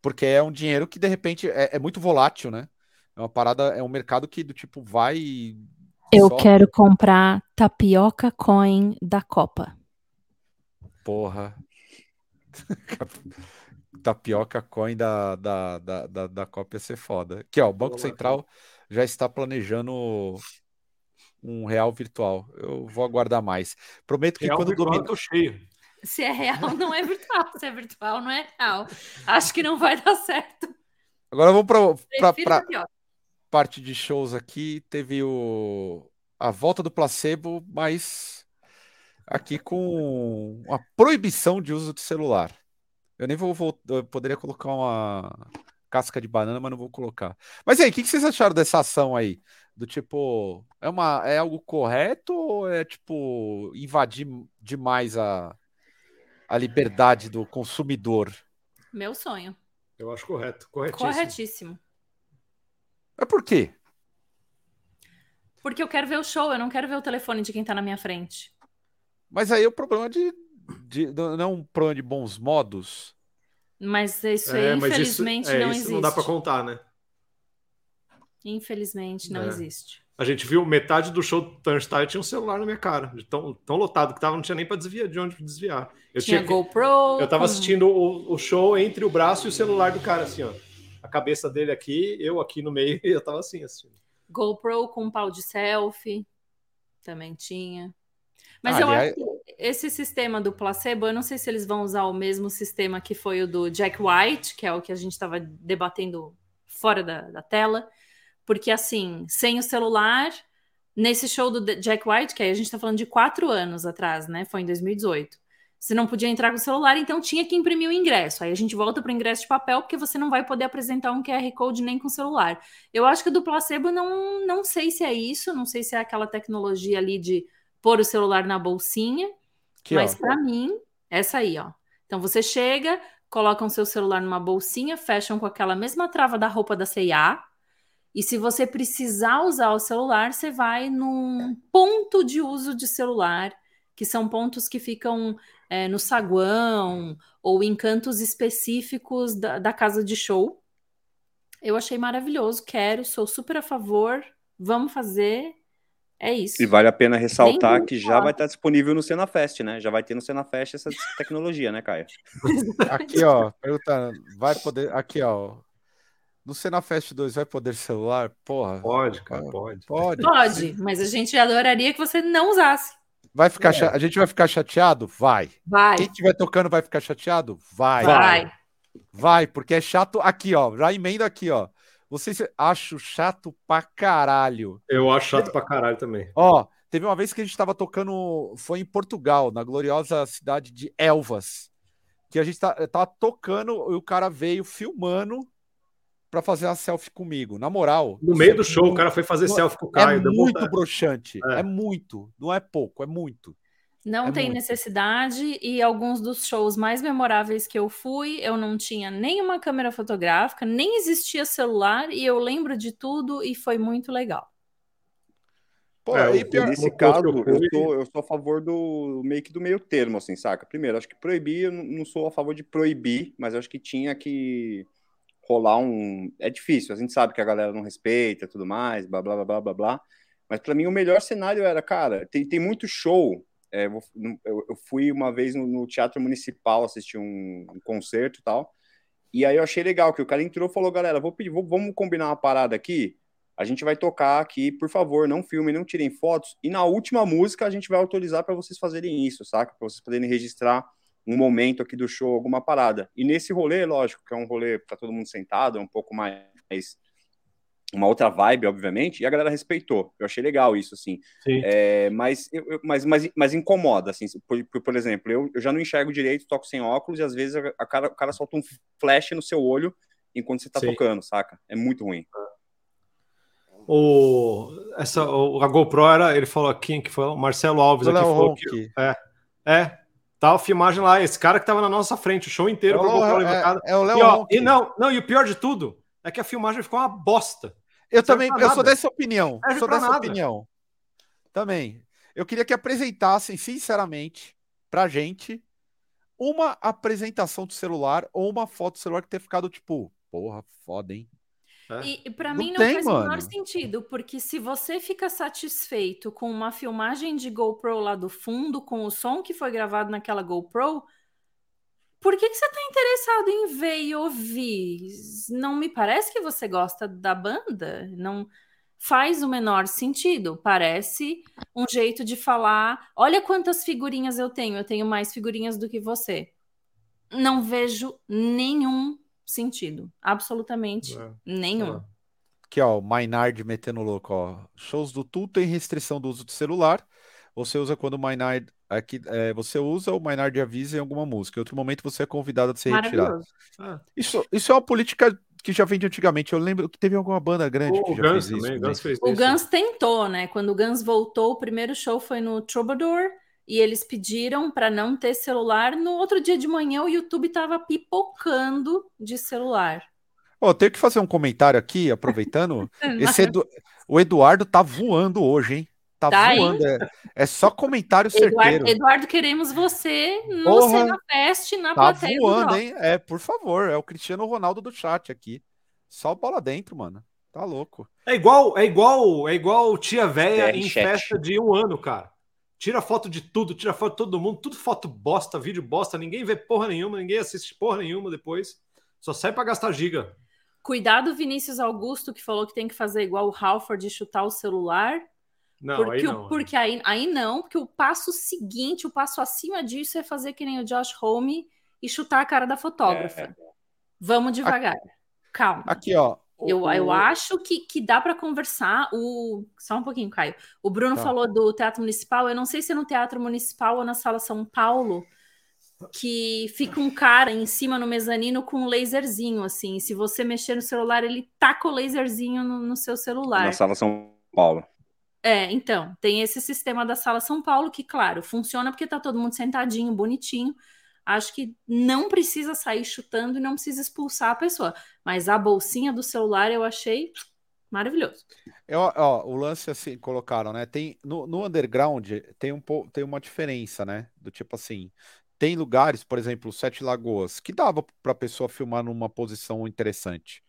porque é um dinheiro que, de repente, é, é muito volátil, né? É uma parada, é um mercado que do tipo vai. Eu só... quero comprar tapioca coin da Copa. Porra. (laughs) tapioca coin da, da, da, da, da Copa ia ser foda. Aqui, ó, o Banco Central já está planejando um real virtual. Eu vou aguardar mais. Prometo que real quando domina... cheio. Se é real, (laughs) não é virtual. Se é virtual, não é real. Acho que não vai dar certo. Agora vamos para parte de shows aqui. Teve o, a volta do placebo, mas aqui com uma proibição de uso de celular. Eu nem vou, vou eu poderia colocar uma casca de banana, mas não vou colocar. Mas aí, o que, que vocês acharam dessa ação aí? Do tipo, é uma é algo correto ou é tipo invadir demais a a liberdade do consumidor. Meu sonho. Eu acho correto. Corretíssimo. Corretíssimo. É por quê? Porque eu quero ver o show, eu não quero ver o telefone de quem tá na minha frente. Mas aí o problema de, de não é um problema de bons modos. Mas isso aí, é, infelizmente, isso, é, não isso existe. Não dá para contar, né? Infelizmente, não é. existe. A gente viu metade do show do Turnstile tinha um celular na minha cara, de tão, tão lotado que tava, não tinha nem para desviar de onde desviar. Eu tinha, tinha GoPro. Eu tava assistindo o, o, show entre o braço e o celular do cara, assim, ó. A cabeça dele aqui, eu aqui no meio, e (laughs) eu tava assim, assistindo. GoPro com um pau de selfie, também tinha. Mas eu acho que esse sistema do placebo, eu não sei se eles vão usar o mesmo sistema que foi o do Jack White, que é o que a gente estava debatendo fora da, da tela, porque assim, sem o celular, nesse show do Jack White, que aí a gente está falando de quatro anos atrás, né? Foi em 2018. Você não podia entrar com o celular, então tinha que imprimir o ingresso. Aí a gente volta para o ingresso de papel, porque você não vai poder apresentar um QR Code nem com o celular. Eu acho que do placebo não, não sei se é isso, não sei se é aquela tecnologia ali de pôr o celular na bolsinha, Aqui, mas para mim, essa aí, ó. Então você chega, colocam seu celular numa bolsinha, fecham com aquela mesma trava da roupa da CIA, e se você precisar usar o celular, você vai num ponto de uso de celular, que são pontos que ficam é, no saguão ou em cantos específicos da, da casa de show. Eu achei maravilhoso, quero, sou super a favor, vamos fazer. É isso. E vale a pena ressaltar que já vai estar disponível no Cenafest, né? Já vai ter no Cenafest essa (laughs) tecnologia, né, Caio? Aqui, ó, perguntando, vai poder. Aqui, ó. No Cenafest 2 vai poder celular? Porra. Pode, cara, pode. Pode. Pode, mas a gente adoraria que você não usasse. Vai ficar é. A gente vai ficar chateado? Vai. Vai. Quem estiver tocando vai ficar chateado? Vai. Vai. Vai, porque é chato aqui, ó. Já emenda aqui, ó. Vocês acham chato pra caralho. Eu acho chato pra caralho também. Ó, teve uma vez que a gente tava tocando, foi em Portugal, na gloriosa cidade de Elvas, que a gente tá, tava tocando e o cara veio filmando para fazer uma selfie comigo. Na moral. No meio do show, muito, o cara foi fazer selfie com o Caio. É muito vontade. broxante. É. é. muito. Não é pouco, é muito. Não é tem muito. necessidade. E alguns dos shows mais memoráveis que eu fui, eu não tinha nenhuma câmera fotográfica, nem existia celular, e eu lembro de tudo e foi muito legal. Pô, é, e pior, nesse caso, eu, eu, sou, eu sou a favor do meio que do meio termo, assim, saca? Primeiro, acho que proibir, eu não sou a favor de proibir, mas acho que tinha que rolar um. É difícil, a gente sabe que a galera não respeita tudo mais, blá blá blá blá blá. Mas para mim o melhor cenário era, cara, tem, tem muito show. É, eu, eu, fui uma vez no, no Teatro Municipal assistir um, um, concerto e tal. E aí eu achei legal que o cara entrou e falou: galera, vou pedir, vou, vamos combinar uma parada aqui. A gente vai tocar aqui, por favor, não filmem, não tirem fotos. E na última música a gente vai autorizar para vocês fazerem isso, saca? Para vocês poderem registrar um momento aqui do show, alguma parada. E nesse rolê, lógico, que é um rolê para todo mundo sentado, é um pouco mais uma outra vibe, obviamente, e a galera respeitou. Eu achei legal isso, assim. É, mas, eu, mas, mas, mas incomoda, assim. Por, por exemplo, eu, eu já não enxergo direito, toco sem óculos, e às vezes a, a cara, o cara solta um flash no seu olho enquanto você tá Sim. tocando, saca? É muito ruim. O, essa, o, a GoPro era, ele falou aqui, que foi o Marcelo Alves aqui, falou que, é, é, Tá a filmagem lá, esse cara que tava na nossa frente, o show inteiro é o, é, é, o Léo e, ó, e não, não, e o pior de tudo é que a filmagem ficou uma bosta. Eu também, eu nada. sou dessa opinião. Serve sou dessa nada. opinião. Também. Eu queria que apresentassem, sinceramente, pra gente uma apresentação do celular ou uma foto do celular que tenha ficado tipo, porra, foda, hein? É. E, para mim não tem, faz o menor sentido, porque se você fica satisfeito com uma filmagem de GoPro lá do fundo, com o som que foi gravado naquela GoPro, por que, que você está interessado em ver e ouvir? Não me parece que você gosta da banda. Não faz o menor sentido. Parece um jeito de falar: olha quantas figurinhas eu tenho, eu tenho mais figurinhas do que você. Não vejo nenhum sentido. Absolutamente é. nenhum. É. Aqui, ó, o Maynard metendo louco, ó. Shows do Tu tem restrição do uso do celular. Você usa quando o Maynard. Aqui, é, você usa, o Maynard avisa em alguma música. Em outro momento você é convidado a ser retirado. Ah. Isso, isso é uma política que já vem de antigamente. Eu lembro que teve alguma banda grande o que já Guns fez também, isso. Guns fez o Guns tentou, né? Quando o Guns voltou, o primeiro show foi no Troubadour e eles pediram para não ter celular. No outro dia de manhã, o YouTube estava pipocando de celular. Oh, tenho que fazer um comentário aqui, aproveitando. (laughs) Esse Edu... O Eduardo tá voando hoje, hein? Tá, tá voando. É, é, só comentário Eduardo, certeiro. Eduardo, queremos você no Porra, Fest, na tá plateia. Tá voando, hein? É, por favor. É o Cristiano Ronaldo do chat aqui. Só bola dentro, mano. Tá louco. É igual, é igual, é igual tia velha é, em chat. festa de um ano, cara. Tira foto de tudo, tira foto de todo mundo, tudo foto bosta, vídeo bosta, ninguém vê porra nenhuma, ninguém assiste porra nenhuma depois. Só sai para gastar giga. Cuidado, Vinícius Augusto, que falou que tem que fazer igual o Halford e chutar o celular, Não, porque, aí não. Porque aí, aí não, porque o passo seguinte, o passo acima disso é fazer que nem o Josh Home e chutar a cara da fotógrafa. É. Vamos devagar. Aqui, Calma. Aqui, ó. Eu, o... eu acho que, que dá para conversar. O... Só um pouquinho, Caio. O Bruno tá. falou do Teatro Municipal. Eu não sei se é no Teatro Municipal ou na Sala São Paulo que fica um cara em cima no mezanino com um laserzinho, assim. Se você mexer no celular, ele taca o laserzinho no, no seu celular. Na Sala São Paulo. É, então, tem esse sistema da Sala São Paulo que, claro, funciona porque tá todo mundo sentadinho, bonitinho. Acho que não precisa sair chutando e não precisa expulsar a pessoa. Mas a bolsinha do celular eu achei maravilhoso. Eu, ó, o lance assim, colocaram, né? Tem no, no underground tem um tem uma diferença, né? Do tipo assim, tem lugares, por exemplo, Sete Lagoas, que dava para a pessoa filmar numa posição interessante,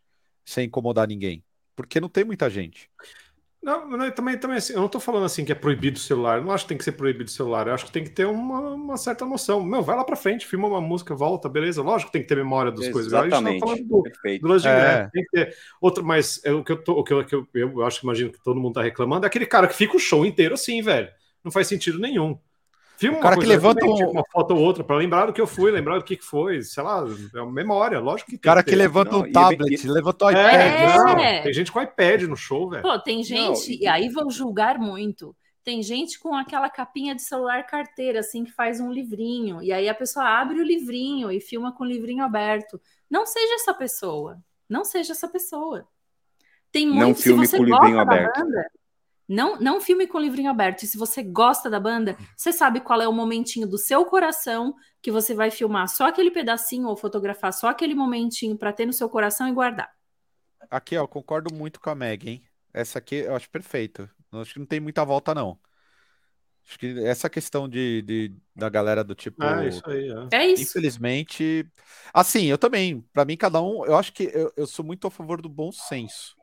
sem incomodar ninguém, porque não tem muita gente. Não, não, também, também assim, eu não estou falando assim que é proibido o celular. Eu não acho que tem que ser proibido o celular. Eu acho que tem que ter uma, uma certa noção. Meu, vai lá para frente, filma uma música, volta, beleza. Lógico que tem que ter memória das coisas. Exatamente. A gente tá do, do Lance é. Tem que ter outro, mas é, o que eu tô, o que eu, que eu, eu acho que imagino que todo mundo tá reclamando é aquele cara que fica o show inteiro assim, velho. Não faz sentido nenhum. Filma o cara que levanta um... uma foto ou outra para lembrar do que eu fui, lembrar do que foi, sei lá, é uma memória, lógico que tem. O cara que, que levanta não, um é tablet, levantou o iPad. É. Não, tem gente com iPad no show, velho. Pô, tem gente, não, e aí vão julgar muito. Tem gente com aquela capinha de celular carteira, assim, que faz um livrinho, e aí a pessoa abre o livrinho e filma com o livrinho aberto. Não seja essa pessoa. Não seja essa pessoa. Tem muito, não filme com o livrinho aberto. Banda, não, não filme com o livrinho aberto. E se você gosta da banda, você sabe qual é o momentinho do seu coração que você vai filmar só aquele pedacinho ou fotografar só aquele momentinho para ter no seu coração e guardar. Aqui, ó, concordo muito com a Meg, hein? Essa aqui eu acho perfeito. Acho que não tem muita volta, não. Acho que essa questão de, de da galera do tipo. Ah, isso aí, é. é isso. Infelizmente. Assim, eu também. Para mim, cada um. Eu acho que eu, eu sou muito a favor do bom senso.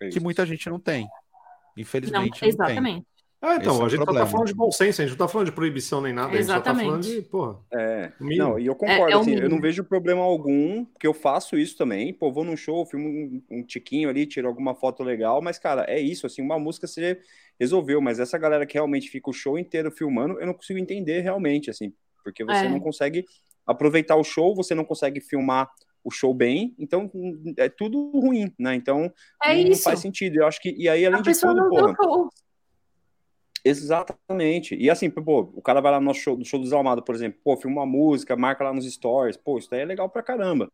É que muita gente não tem. Infelizmente. Não, exatamente. Não ah, então, Esse a gente é tá falando de bom senso, a gente não tá falando de proibição nem nada, Exatamente. a gente só tá falando de, porra. É, não, e eu concordo, é, é assim, eu não vejo problema algum, porque eu faço isso também, pô, vou num show, filmo um, um tiquinho ali, tiro alguma foto legal, mas, cara, é isso, assim, uma música você resolveu, mas essa galera que realmente fica o show inteiro filmando, eu não consigo entender realmente, assim, porque você é. não consegue aproveitar o show, você não consegue filmar o show bem, então é tudo ruim, né? Então é não, isso. faz sentido. Eu acho que e aí além a de tudo, porra, Exatamente. E assim, pô, o cara vai lá no show, no show do Almada, por exemplo, pô, filma uma música, marca lá nos stories, pô, isso daí é legal pra caramba.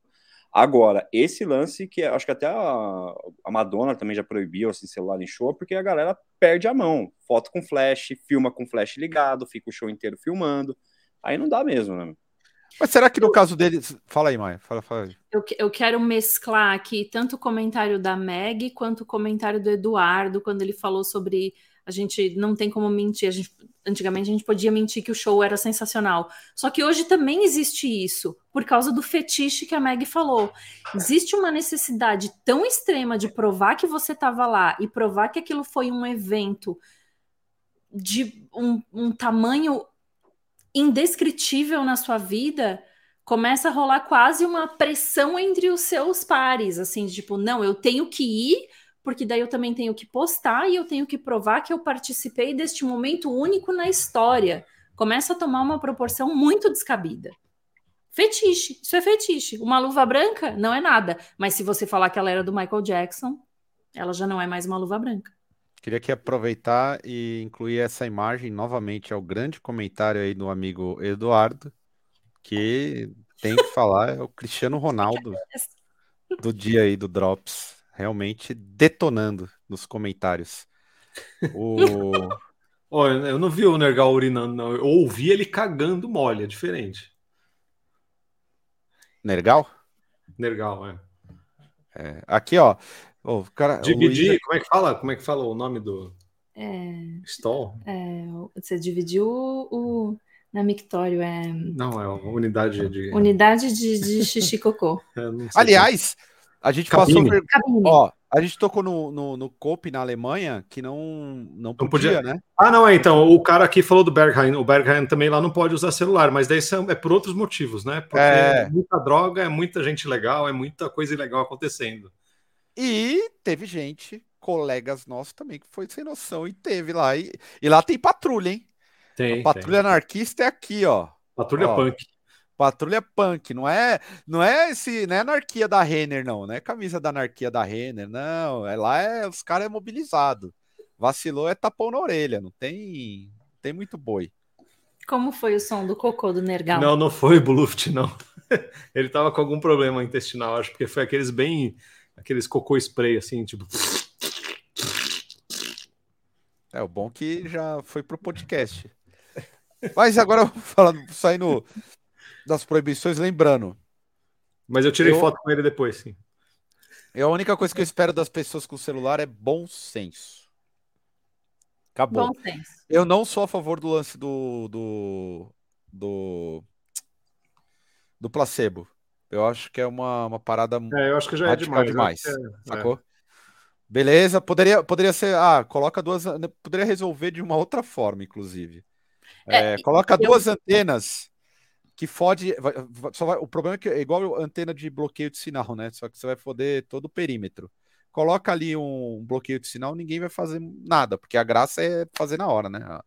Agora, esse lance que acho que até a, a Madonna também já proibiu assim, celular em show, porque a galera perde a mão. Foto com flash, filma com flash ligado, fica o show inteiro filmando. Aí não dá mesmo, né? Mas será que no caso dele. Fala aí, Maia. Fala, fala aí. Eu, eu quero mesclar aqui tanto o comentário da Meg quanto o comentário do Eduardo, quando ele falou sobre a gente não tem como mentir. A gente, antigamente a gente podia mentir que o show era sensacional. Só que hoje também existe isso, por causa do fetiche que a Meg falou. Existe uma necessidade tão extrema de provar que você estava lá e provar que aquilo foi um evento de um, um tamanho indescritível na sua vida, começa a rolar quase uma pressão entre os seus pares, assim, tipo, não, eu tenho que ir, porque daí eu também tenho que postar e eu tenho que provar que eu participei deste momento único na história. Começa a tomar uma proporção muito descabida. Fetiche, isso é fetiche. Uma luva branca não é nada, mas se você falar que ela era do Michael Jackson, ela já não é mais uma luva branca. Queria aqui aproveitar e incluir essa imagem novamente ao grande comentário aí do amigo Eduardo, que tem que falar, é o Cristiano Ronaldo do dia aí do Drops, realmente detonando nos comentários. O... (laughs) Eu não vi o Nergal urinando, não. Eu ouvi ele cagando mole, é diferente. Nergal? Nergal, é. é. Aqui, ó, Oh, cara, Dividir, Luiz... como é que fala? Como é que fala o nome do é, stall? É, você dividiu o, na mictório, é Não, é unidade de unidade de, de xixi cocô. (laughs) É, Aliás, a gente Cabine. passou Cabine. ó, a gente tocou no, no, no COP na Alemanha que não não podia, não podia, né? Ah, não, é, então, o cara aqui falou do Berghain, o Berghain também lá não pode usar celular, mas daí é por outros motivos, né? Porque é... é muita droga, é muita gente legal, é muita coisa ilegal acontecendo. E teve gente colegas nossos também que foi sem noção e teve lá. E, e lá tem patrulha, hein? Tem. A patrulha tem. anarquista é aqui, ó. Patrulha ó, punk. Patrulha punk, não é, não é esse, não é anarquia da Renner, não, não é camisa da anarquia da Renner, não. É lá é os caras é mobilizado. Vacilou é tapão na orelha, não tem, tem muito boi. Como foi o som do cocô do Nergal? Não, não foi Bluft, não. (laughs) Ele tava com algum problema intestinal, acho, porque foi aqueles bem. Aqueles cocô spray, assim, tipo. É, o bom que já foi pro podcast. Mas agora, (laughs) falando, saindo das proibições, lembrando. Mas eu tirei eu... foto com ele depois, sim. a única coisa que eu espero das pessoas com celular é bom senso. Acabou. Bom senso. Eu não sou a favor do lance do, do, do, do placebo. Eu acho que é uma, uma parada. É, eu acho que já é demais. demais é, sacou? É. Beleza, poderia, poderia ser. Ah, coloca duas. Poderia resolver de uma outra forma, inclusive. É, é coloca eu... duas antenas que fode. Só vai, o problema é que é igual antena de bloqueio de sinal, né? Só que você vai foder todo o perímetro. Coloca ali um bloqueio de sinal, ninguém vai fazer nada, porque a graça é fazer na hora, né?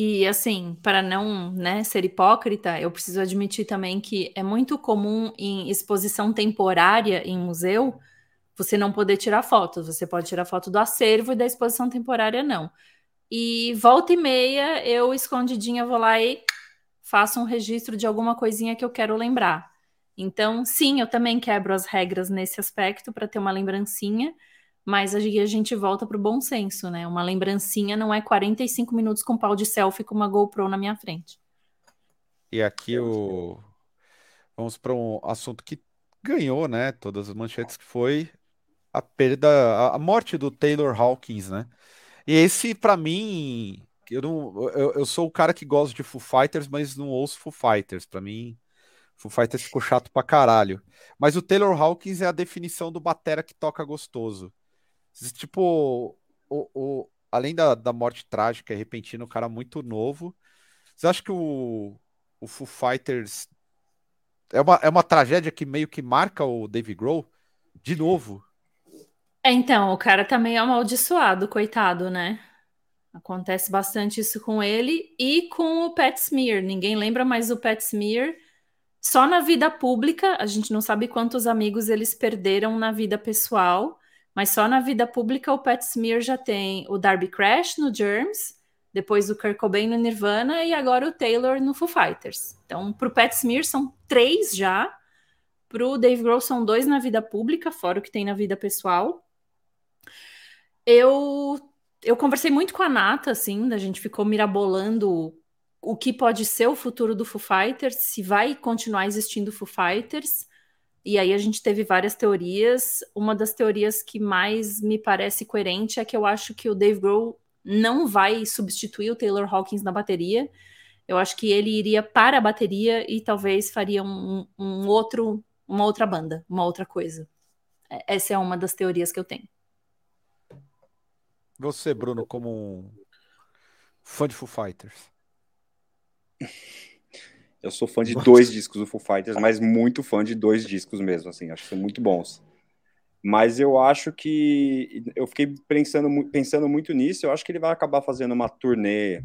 E assim, para não né, ser hipócrita, eu preciso admitir também que é muito comum em exposição temporária em museu você não poder tirar fotos. Você pode tirar foto do acervo e da exposição temporária, não. E volta e meia, eu escondidinha vou lá e faço um registro de alguma coisinha que eu quero lembrar. Então, sim, eu também quebro as regras nesse aspecto para ter uma lembrancinha, mas aí a gente volta para o bom senso, né? Uma lembrancinha não é 45 minutos com pau de selfie com uma GoPro na minha frente. E aqui o vamos para um assunto que ganhou, né? Todas as manchetes que foi a perda, a morte do Taylor Hawkins, né? E esse, para mim, eu, não, eu, eu, sou o cara que gosta de Foo Fighters, mas não ouço Foo Fighters. Para mim, Foo Fighters ficou chato pra caralho. Mas o Taylor Hawkins é a definição do batera que toca gostoso. Tipo, o, o, além da, da morte trágica e repentina, o cara muito novo. Você acha que o, o Foo Fighters é uma, é uma tragédia que meio que marca o Dave Grohl? De novo. É, então, o cara tá meio amaldiçoado, coitado, né? Acontece bastante isso com ele e com o Pat Smear. Ninguém lembra mais o Pat Smear. Só na vida pública, a gente não sabe quantos amigos eles perderam na vida pessoal, mas só na vida pública o Pat Smear já tem o Darby Crash no Germs, depois o Kurt Cobain no Nirvana e agora o Taylor no Foo Fighters. Então, pro Pat Smear são três já, pro Dave Grohl são dois na vida pública, fora o que tem na vida pessoal. Eu eu conversei muito com a Nata, assim, a gente ficou mirabolando o que pode ser o futuro do Foo Fighters, se vai continuar existindo Foo Fighters. E aí a gente teve várias teorias. Uma das teorias que mais me parece coerente é que eu acho que o Dave Grohl não vai substituir o Taylor Hawkins na bateria. Eu acho que ele iria para a bateria e talvez faria um, um outro, uma outra banda, uma outra coisa. É, essa é uma das teorias que eu tenho. Você, Bruno, como um fã de Foo Fighters. Eu sou fã de Nossa. dois discos do Foo Fighters, mas muito fã de dois discos mesmo, assim, acho que são muito bons. Mas eu acho que eu fiquei pensando, pensando muito nisso, eu acho que ele vai acabar fazendo uma turnê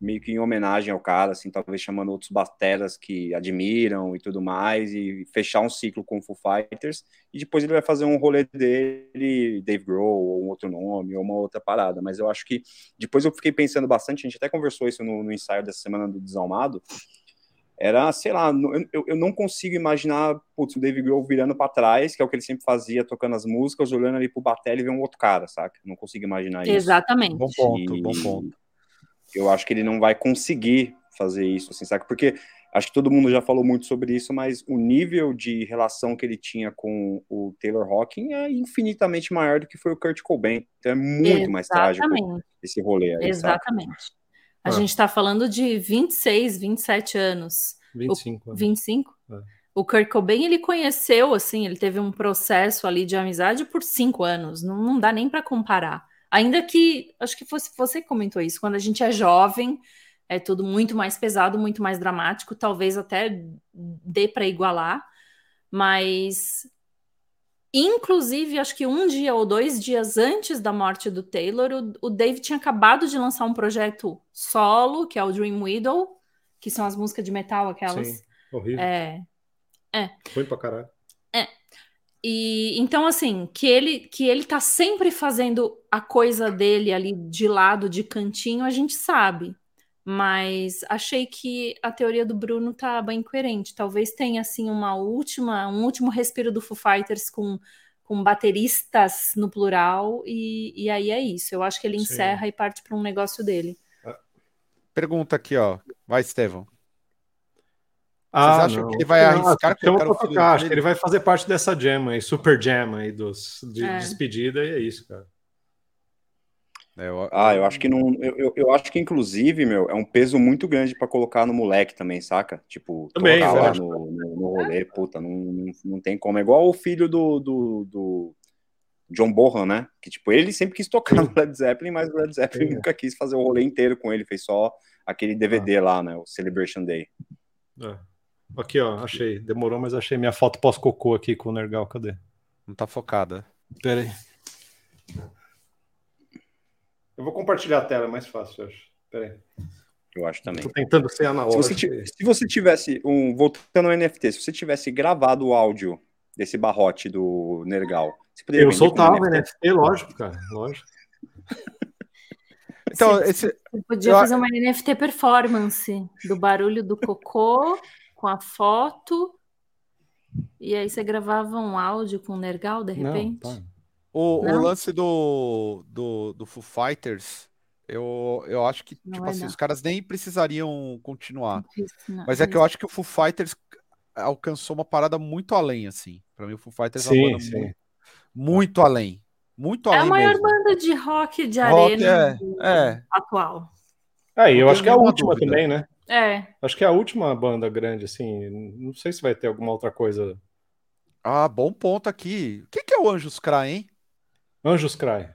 meio que em homenagem ao cara, assim, talvez chamando outros bateras que admiram e tudo mais, e fechar um ciclo com o Foo Fighters, e depois ele vai fazer um rolê dele, Dave Grohl, ou um outro nome, ou uma outra parada, mas eu acho que, depois eu fiquei pensando bastante, a gente até conversou isso no, no ensaio dessa semana do Desalmado, era, sei lá, eu, eu não consigo imaginar putz, o Dave Grohl virando para trás, que é o que ele sempre fazia, tocando as músicas, olhando ali pro bater e ver um outro cara, saca? Não consigo imaginar isso. Exatamente. Bom ponto, e... bom ponto eu acho que ele não vai conseguir fazer isso, assim, sabe? Porque acho que todo mundo já falou muito sobre isso, mas o nível de relação que ele tinha com o Taylor Hawking é infinitamente maior do que foi o Kurt Cobain. Então é muito Exatamente. mais trágico esse rolê aí, Exatamente. Sabe? A ah. gente está falando de 26, 27 anos. 25. O, 25? É. O Kurt Cobain, ele conheceu, assim, ele teve um processo ali de amizade por cinco anos. Não, não dá nem para comparar. Ainda que, acho que fosse, você comentou isso, quando a gente é jovem, é tudo muito mais pesado, muito mais dramático, talvez até dê para igualar, mas Inclusive, acho que um dia ou dois dias antes da morte do Taylor, o, o Dave tinha acabado de lançar um projeto solo, que é o Dream Widow, que são as músicas de metal, aquelas. Sim, horrível. É. É. Foi pra caralho. É. E então, assim, que ele que ele tá sempre fazendo a coisa dele ali de lado, de cantinho, a gente sabe. Mas achei que a teoria do Bruno tá bem coerente. Talvez tenha assim uma última, um último respiro do Foo Fighters com, com bateristas no plural, e, e aí é isso. Eu acho que ele encerra Sim. e parte para um negócio dele. Pergunta aqui, ó. Vai, Estevão. Ah, Vocês acham não. que ele vai arriscar que eu tocar, acho que ele vai fazer parte dessa jam aí, super jam aí dos, de é. despedida, e é isso, cara. É, eu... Ah, eu acho que não. Eu, eu, acho que, inclusive, meu, é um peso muito grande para colocar no moleque também, saca? Tipo, também, lá no, no, no, rolê, puta, não, não, não tem como. É igual o filho do, do, do John Bohan, né? Que, tipo, ele sempre quis tocar no Led Zeppelin, mas o Led Zeppelin Sim. nunca quis fazer o rolê inteiro com ele, fez só aquele DVD ah. lá, né? O Celebration Day. É. Aqui, ó, achei. Demorou, mas achei minha foto pós-cocô aqui com o Nergal. Cadê? Não tá focada. Pera aí. Eu vou compartilhar a tela, é mais fácil, eu acho. Pera aí. Eu acho também. Tô tentando ser analógico. Se você, se você tivesse um. Voltando ao NFT, se você tivesse gravado o áudio desse barrote do Nergal. eu soltava NFT? NFT, lógico, cara. Lógico. (laughs) Então, esse... Você podia eu... fazer uma NFT performance do barulho do cocô com a foto. E aí você gravava um áudio com o Nergal, de repente? Não, o, o, lance do, do, do Foo Fighters, eu, eu acho que, não tipo assim, os caras nem precisariam continuar. Não, Mas é que eu acho que o Foo Fighters alcançou uma parada muito além, assim. Pra mim, o Foo Fighters sim, é uma banda muito, muito, além. Muito além. É a maior mesmo. banda de rock de rock arena é, é. atual. É, eu acho que é a última dúvida. também, né? É. Acho que é a última banda grande, assim. Não sei se vai ter alguma outra coisa. Ah, bom ponto aqui. O que, que é o Anjos Cry, hein? Anjos Cry.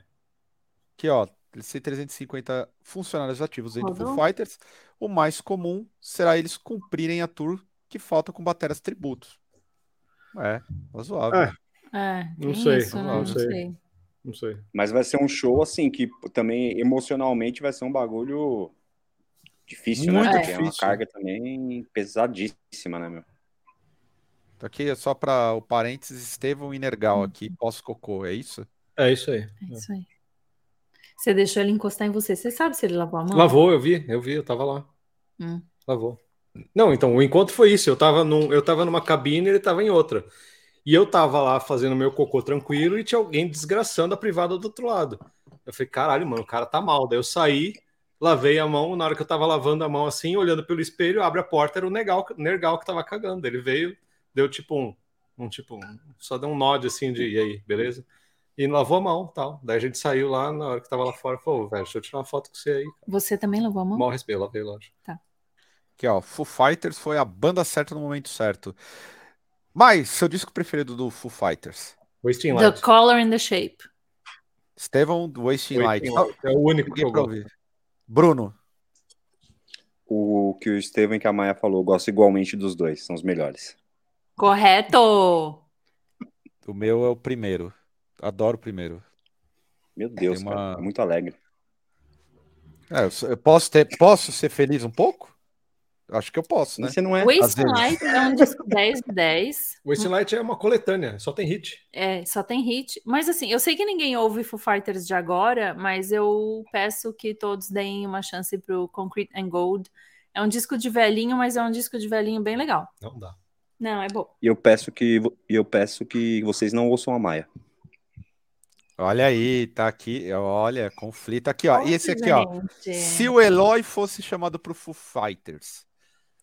Aqui, ó. Eles têm 350 funcionários ativos dentro do Foo Fighters. O mais comum será eles cumprirem a tour que falta com baterias tributos. É, razoável. É. É, não sei, isso, né? não, sei. sei. Não sei. Mas vai ser um show assim que também emocionalmente vai ser um bagulho Difícil, né? Muito né? Porque difícil. é uma carga também pesadíssima, né, meu? Tá aqui é só para o parênteses Estevão Inergal aqui, pós-cocô, é isso? É isso aí. É isso aí. Você deixou ele encostar em você. Você sabe se ele lavou a mão? Lavou, eu vi, eu vi, eu tava lá. Hum. Lavou. Não, então o encontro foi isso. Eu tava, num, eu tava numa cabine e ele tava em outra. E eu tava lá fazendo meu cocô tranquilo e tinha alguém desgraçando a privada do outro lado. Eu falei, caralho, mano, o cara tá mal. Daí eu saí, lavei a mão, na hora que eu tava lavando a mão assim, olhando pelo espelho, abre a porta, era o Nergal, Nergal que tava cagando. Ele veio, deu tipo um, um tipo, um, só deu um nod assim de, e aí, beleza? E lavou a mão, tal. Daí a gente saiu lá, na hora que tava lá fora, falou, velho, deixa eu tirar uma foto com você aí. Você também lavou a mão? Mal respeito, lavei, lógico. Tá. Aqui, ó, Foo Fighters foi a banda certa no momento certo. Mas, seu disco preferido do Foo Fighters? Wasting Light. The Color and the Shape. Estevão, Wasting, Wasting Light. Light. É o único que eu gosto. Bruno. O que o Estevam e que a Maia falou, gosto igualmente dos dois, são os melhores. Correto! O meu é o primeiro. Adoro o primeiro. Meu Deus, uma... cara, é muito alegre. É, eu posso, ter, posso ser feliz um pouco? Acho que eu posso, né? Você não é. Waste Light é um disco (laughs) 10 de 10. Waste Light é uma coletânea, só tem hit. É, só tem hit. Mas assim, eu sei que ninguém ouve Foo Fighters de agora, mas eu peço que todos deem uma chance pro Concrete and Gold. É um disco de velhinho, mas é um disco de velhinho bem legal. Não dá. Não, é bom. E eu peço que eu peço que vocês não ouçam a Maia. Olha aí, tá aqui, olha, conflito aqui, ó. e esse aqui, ó. Se o Eloy fosse chamado pro Foo Fighters,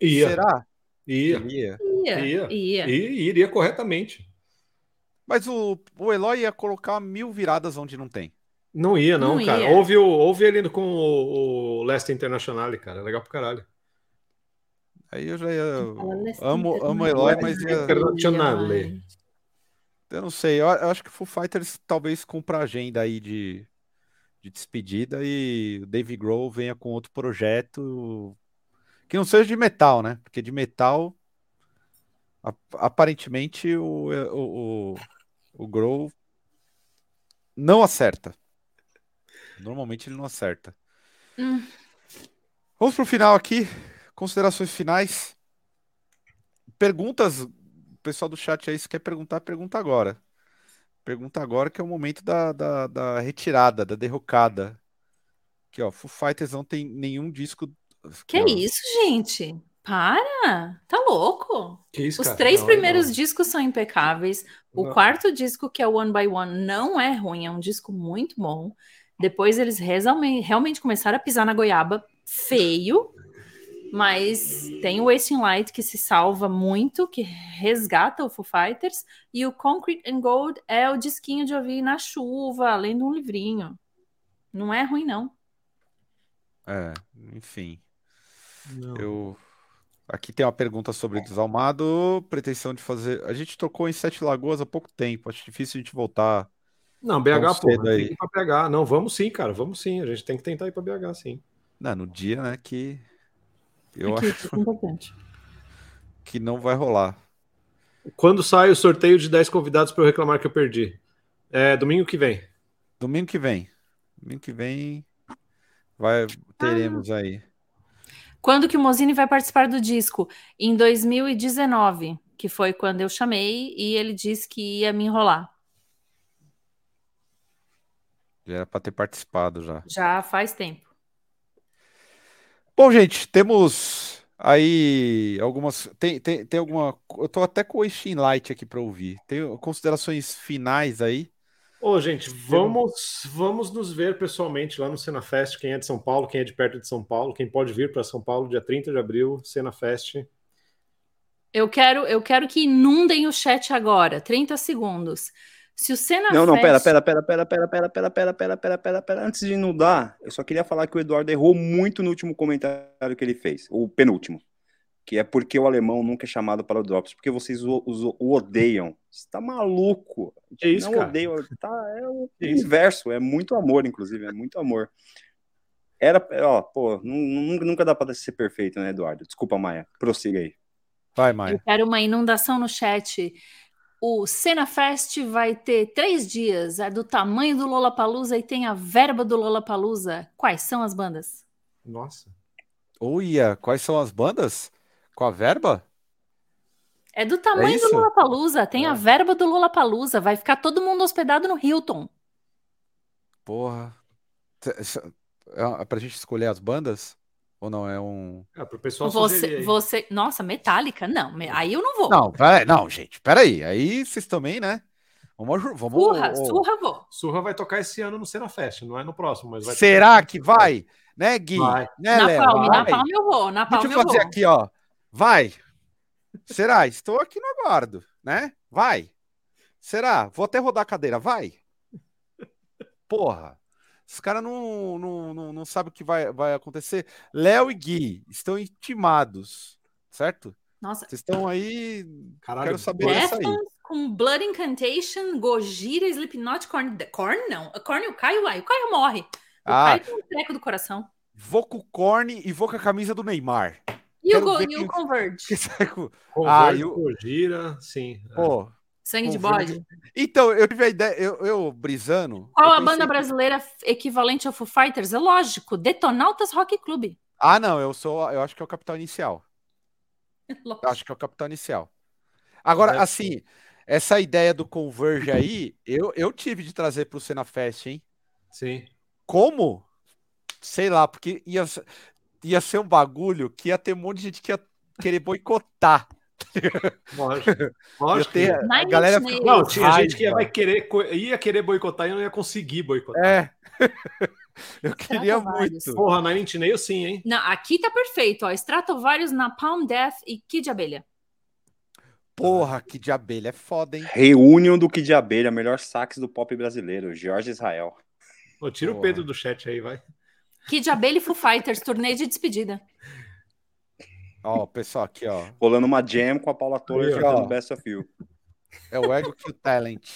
Ia. Será? Ia. Ia. Ia. Ia. Ia. iria corretamente. Mas o, o Eloy ia colocar mil viradas onde não tem. Não ia, não, não cara. Ia. Houve, o, houve ele com o, o Leicester Internacional, cara. É legal pro caralho. Aí eu já ia. Amo, amo Eloy, mas ia. Internacional. Eu não sei. Eu, eu acho que o Foo Fighters talvez cumpra a agenda aí de, de despedida e o Dave Grohl venha com outro projeto que não seja de metal, né? Porque de metal, aparentemente, o, o, o, O Grohl não acerta. Normalmente ele não acerta. Hum. Vamos pro final aqui. Considerações finais. Perguntas. O pessoal do chat aí, se quer perguntar, pergunta agora. Pergunta agora que é o momento da, da, da retirada, da derrocada. Aqui, ó, Foo Fighters não tem nenhum disco. Que ó. isso, gente? Para! Tá louco? Que isso, Os cara? três Não, primeiros não. discos são impecáveis. O Não. quarto disco, que é o One by One, não é ruim, é um disco muito bom. Depois eles realmente começaram a pisar na goiaba feio, mas tem o Wasting Light que se salva muito, que resgata o Foo Fighters, e o Concrete and Gold é o disquinho de ouvir na chuva, lendo um livrinho. Não é ruim, não. É, enfim. Não. Eu. Aqui tem uma pergunta sobre Desalmado. Pretensão de fazer. A gente tocou em Sete Lagoas há pouco tempo. Acho difícil a gente voltar. Não, BH, pô, tem aí. que ir pra BH. Não, vamos sim, cara, vamos sim. A gente tem que tentar ir pra BH, sim. Não, no dia, né? Que eu Aqui, acho é importante. que não vai rolar. Quando sai o sorteio de 10 convidados para eu reclamar que eu perdi? É domingo que vem. Domingo que vem. Domingo que vem vai teremos aí. Quando que o Mozini vai participar do disco? Em 2019, que foi quando eu chamei e ele disse que ia me enrolar. Já era para ter participado já. Já faz tempo. Bom, gente, temos aí algumas. Tem, tem, tem alguma. Eu tô até com o Steam Light aqui para ouvir. Tem considerações finais aí. Ô, gente, vamos, vamos nos ver pessoalmente lá no Cenafest. Quem é de São Paulo, quem é de perto de São Paulo, quem pode vir para São Paulo, dia 30 de abril, Cenafest. Eu quero, eu quero que inundem o chat agora. 30 segundos. Se o Senna Não, não, pera, pera, pera, pera, pera, pera, pera, pera, pera, pera, pera, pera. Antes de inundar, eu só queria falar que o Eduardo errou muito no último comentário que ele fez, o penúltimo. Que é porque o alemão nunca é chamado para o Drops, porque vocês o, o- o odeiam. Você tá maluco. Que isso, não cara? odeio, tá, é o isso? inverso, é muito amor, inclusive, é muito amor. Era, ó, pô, nu- nu- nunca dá pra ser perfeito, né, Eduardo? Desculpa, Maia, prossiga aí. Vai, Eu Maia. quero uma inundação no chat. O Cena Fest vai ter três dias. É do tamanho do Lollapalooza e tem a verba do Lollapalooza. Quais são as bandas? Nossa. Uia, quais são as bandas? Com a verba? É do tamanho do isso? Lollapalooza. Tem a É. verba do Lollapalooza. Vai ficar todo mundo hospedado no Hilton. Porra. Essa- É pra gente escolher as bandas? Ou não? É um. É, pro pessoal Você, você, nossa, Metallica? Não, aí eu não vou. Não, peraí, não, gente, peraí. Aí vocês também, né? Vamos. vamos Surra, surra, vou. Surra vai tocar esse ano no Cenafest, não é no próximo, mas vai Será tocar. que vai? Né, Gui? Vai. Né, na Léo? palme, na Vai. palme eu vou. Na palme Deixa eu eu fazer vou. aqui, ó. Vai. Será? Estou aqui no aguardo, né? Vai. Será? Vou até rodar a cadeira. Vai. Porra. Os caras não, não, não, não sabem o que vai, vai acontecer. Léo e Gui estão intimados, certo? Nossa, Vocês estão aí. Caralho, Quero saber dessa aí. Com Blood Incantation, Gojira, Slipknot, Korn. Korn não. Korn, o Caio vai. O Caio morre. O Ah, Caio tem um treco do coração. vou com o Korn e vou com a camisa do Neymar. E o, Go, e quem- o Converge? (laughs) Que com- Converge, Ah, e o- gira, sim. é. Sangue de bode. Então, eu tive a ideia, eu, eu brisando. Qual eu a banda que- brasileira equivalente ao Foo Fighters? É lógico, Detonautas Rock Club. Ah, não, eu sou, eu acho que é o Capital Inicial. Lógico. Eu acho que é o Capital Inicial. Agora, Deve assim, essa ideia do Converge aí, eu, eu tive de trazer pro Cena Fest, hein? Sim. Como? Sei lá, porque ia, ia ser um bagulho que ia ter um monte de gente que ia querer boicotar. Lógico. Ia Lógico. ter, a galera Nails. Não, tinha gente que ia, querer, ia querer boicotar e não ia conseguir boicotar. É. (laughs) Eu queria muito. Porra, Nine Inch sim, hein? Não, aqui tá perfeito, ó. Stratovarius, Napalm Death e Kid Abelha. Porra, que de abelha é foda, hein? Reunion do Kid de Abelha, melhor sax do pop brasileiro, Jorge Israel. Ô, tira o Porra. Pedro do chat aí, vai. Kid Abelha e Foo Fighters, turnê de despedida. Ó, pessoal, aqui, ó. Rolando uma jam com a Paula ó. cantando Best of You. É o Ego Kill Talent.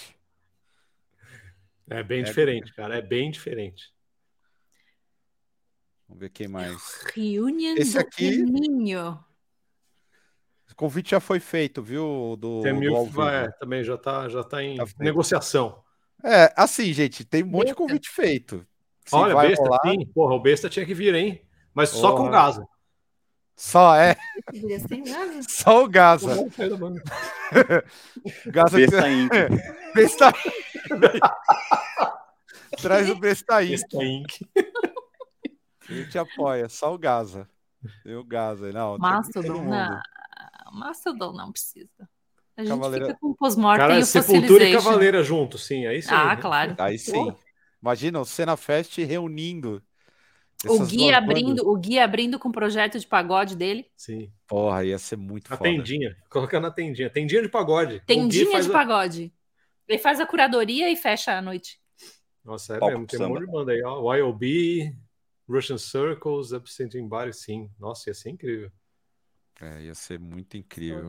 É bem É. diferente, cara. É bem diferente. Vamos ver quem mais. Reunion Esse do aqui- Ninho. O convite já foi feito, viu? Do, Temil do é, também já está já tá em tá negociação. É, assim, gente, tem um monte de convite feito. Se Olha, besta, rolar... sim. Porra, o besta tinha que vir, hein? Mas só com Gaza. Só é. (laughs) Só o Gaza. (laughs) Gaza Besta Inc. (laughs) Besta Traz o Besta Inc. Besta Inc. A gente apoia, só o Gaza. E o Gaza, não. Mastodon, não. Mastodon não precisa. A gente Cavaleira... fica com pós-mortem e o Sepultura e Cavaleira junto, sim, aí sim. Ah, claro. Aí sim. Imagina o Cena Fest reunindo o Gui abrindo, o Gui abrindo com o projeto de pagode dele. Sim. Porra, ia ser muito a foda. tendinha, colocando na tendinha. Tendinha de pagode. Tendinha de pagode. Ele faz a curadoria e fecha a noite. Nossa, é Pop mesmo. Tem um monte de banda aí, ó. YOB, Russian Circles, Absenting Body, sim. Nossa, ia ser incrível. É, ia ser muito incrível.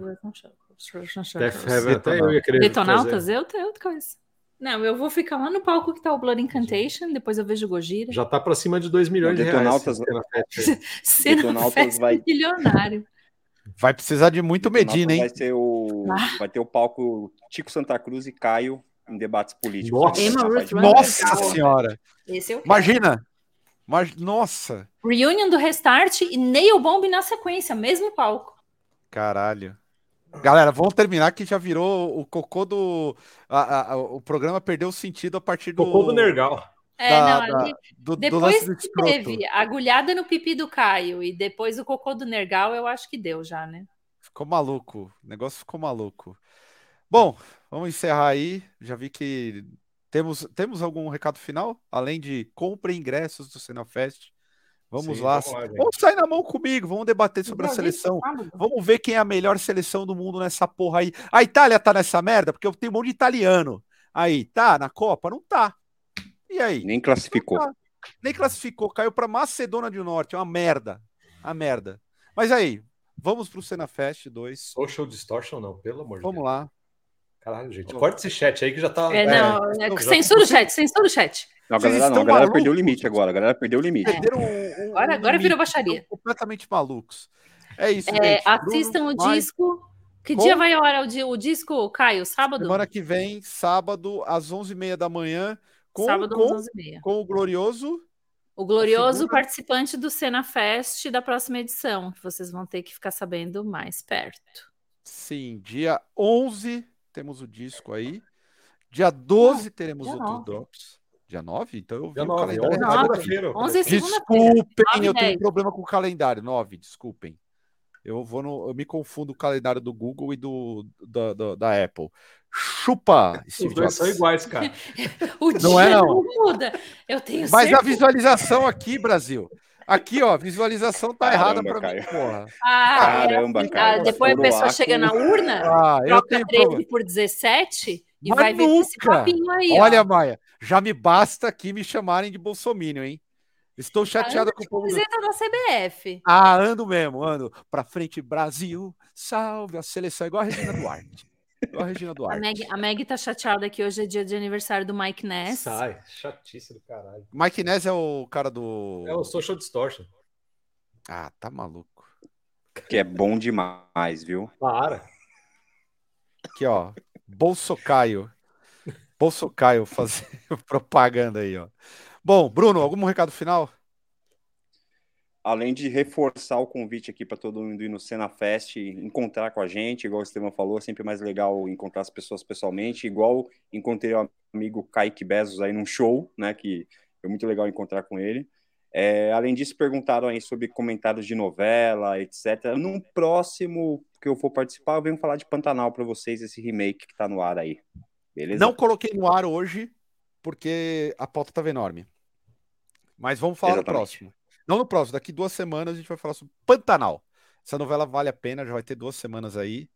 Death Heaven, até eu ia querer Detonautas, eu, eu conheço. Não, eu vou ficar lá no palco que tá o Blood Incantation, depois eu vejo o Gojira. Já tá para cima de 2 milhões de reais. Detonautas (laughs) vai milionário. Vai precisar de muito Medina, hein? Vai ter o ah. vai ter o palco Tico Santa Cruz e Caio em debates políticos. Nossa, Nossa senhora. Esse eu Imagina. Mas, nossa. Reunion do Restart e Nail Bomb na sequência, mesmo palco. Caralho. Galera, vamos terminar que já virou o cocô do. A, a, o programa perdeu o sentido a partir do. Cocô do Nergal. É, da, não, da, do, depois do que teve agulhada no pipi do Caio e depois o cocô do Nergal, eu acho que deu já, né? Ficou maluco. O negócio ficou maluco. Bom, vamos encerrar aí. Já vi que temos, temos algum recado final? Além de compre ingressos do Cenafest. Vamos Sim, lá. Vamos, lá vamos, sair na mão comigo, vamos debater sobre a seleção. Vamos ver quem é a melhor seleção do mundo nessa porra aí. A Itália tá nessa merda, porque eu tenho um monte de italiano. Aí, tá na Copa? Não tá. E aí? Nem classificou. Tá. Nem classificou, caiu para Macedônia do Norte, é uma merda. Uma merda. Mas aí, vamos pro Cena Fest 2. Social Distortion não, pelo amor de Deus. Vamos lá. Caralho, gente, corta esse chat aí que já tá. É, não, é, é, censura o chat, censura o chat. Não, a galera, não, a galera perdeu o limite agora. A galera perdeu o limite. Perderam um, um, agora, agora virou baixaria. Completamente malucos. É isso. É, assistam Bruno, o disco. Que Com... dia vai a hora o, o disco, Caio? Sábado? Semana que vem, sábado, às 11h30 da manhã. Com, sábado, com, às 11h30. Com o Glorioso. O glorioso participante do Cena Fest da próxima edição, que vocês vão ter que ficar sabendo mais perto. Sim, dia 11 temos o disco aí. Dia 12 teremos o Drops. Dia 9? Então eu vi Dia o 9, calendário. 11, 11 Desculpem, eu tenho um problema com o calendário. 9, desculpem. Eu vou no, eu me confundo o calendário do Google e do da, da, da Apple. Chupa! Os dois são iguais, cara. (laughs) o dia não, é, não. não muda. Eu tenho Mas certeza. a visualização aqui, Brasil. Aqui, ó, visualização tá Caramba, errada para mim, porra. Ah, Caramba, é, cara. Depois a pessoa chega na urna, ah, troca 13 por 17 e Mas vai nunca. ver esse papinho aí. Olha, ó. Maia, já me basta aqui me chamarem de Bolsominion, hein? Estou chateada com o povo. Camiseta da CBF. Ah, ando mesmo, ando. Pra frente, Brasil, salve a seleção, igual a Regina Duarte. igual a Regina Duarte. (laughs) A Meg, a Meg tá chateada que hoje é dia de aniversário do Mike Ness. Sai, chatice do caralho. Mike Ness é o cara do. É o Social Distortion. Ah, tá maluco. Que é bom demais, viu? Para. Aqui, ó. Bolsocaio. Bolsocaio fazendo (laughs) propaganda aí, ó. Bom, Bruno, algum recado final? Além de reforçar o convite aqui para todo mundo ir no Cena Fest, encontrar com a gente, igual o Estevão falou, é sempre mais legal encontrar as pessoas pessoalmente, igual encontrei o amigo Kaique Bezos aí num show, né, que foi muito legal encontrar com ele. É, além disso, perguntaram aí sobre comentários de novela, etc. Num próximo que eu for participar, eu venho falar de Pantanal para vocês, esse remake que está no ar aí. Beleza? Não coloquei no ar hoje, porque a pauta estava enorme. Mas vamos falar Exatamente. no próximo. Não no próximo, daqui duas semanas a gente vai falar sobre Pantanal. Essa novela vale a pena, já vai ter duas semanas aí.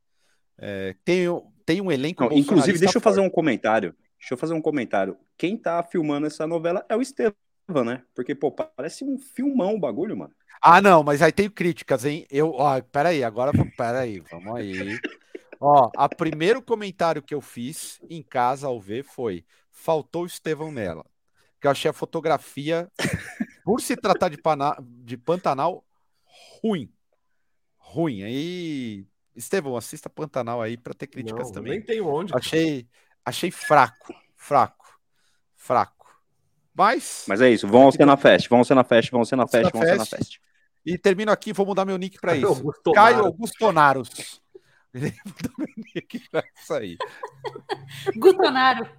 É, tem, tem um elenco. Não, inclusive, deixa eu fazer um comentário. Deixa eu fazer um comentário. Quem tá filmando essa novela é o Estevam né? Porque, pô, parece um filmão o bagulho, mano. Ah, não, mas aí tem críticas, hein? Eu, ó, peraí, agora, peraí, vamos aí. Ó, a primeiro comentário que eu fiz em casa ao ver foi: faltou o Estevão nela. Que eu achei a fotografia, por se tratar de, pana, de Pantanal, ruim. Ruim. Aí Estevão, assista Pantanal aí para ter críticas não, também. Nem tem onde. Achei, achei fraco, fraco, fraco. Mas. Mas é isso, vão ser na fest, vão ser na fest, vão ser na fest, vão ser na fest. E termino aqui, vou mudar meu nick para isso. Augusto Caio Augustonaros. Nick para isso aí. Gutonaro.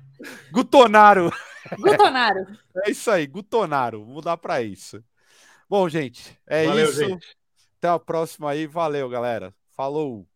Gutonaro. Gutonaro. É isso aí, Gutonaro. Vou mudar para isso. Bom, gente, é Valeu, isso. Gente. Até a próxima aí. Valeu, galera. Falou.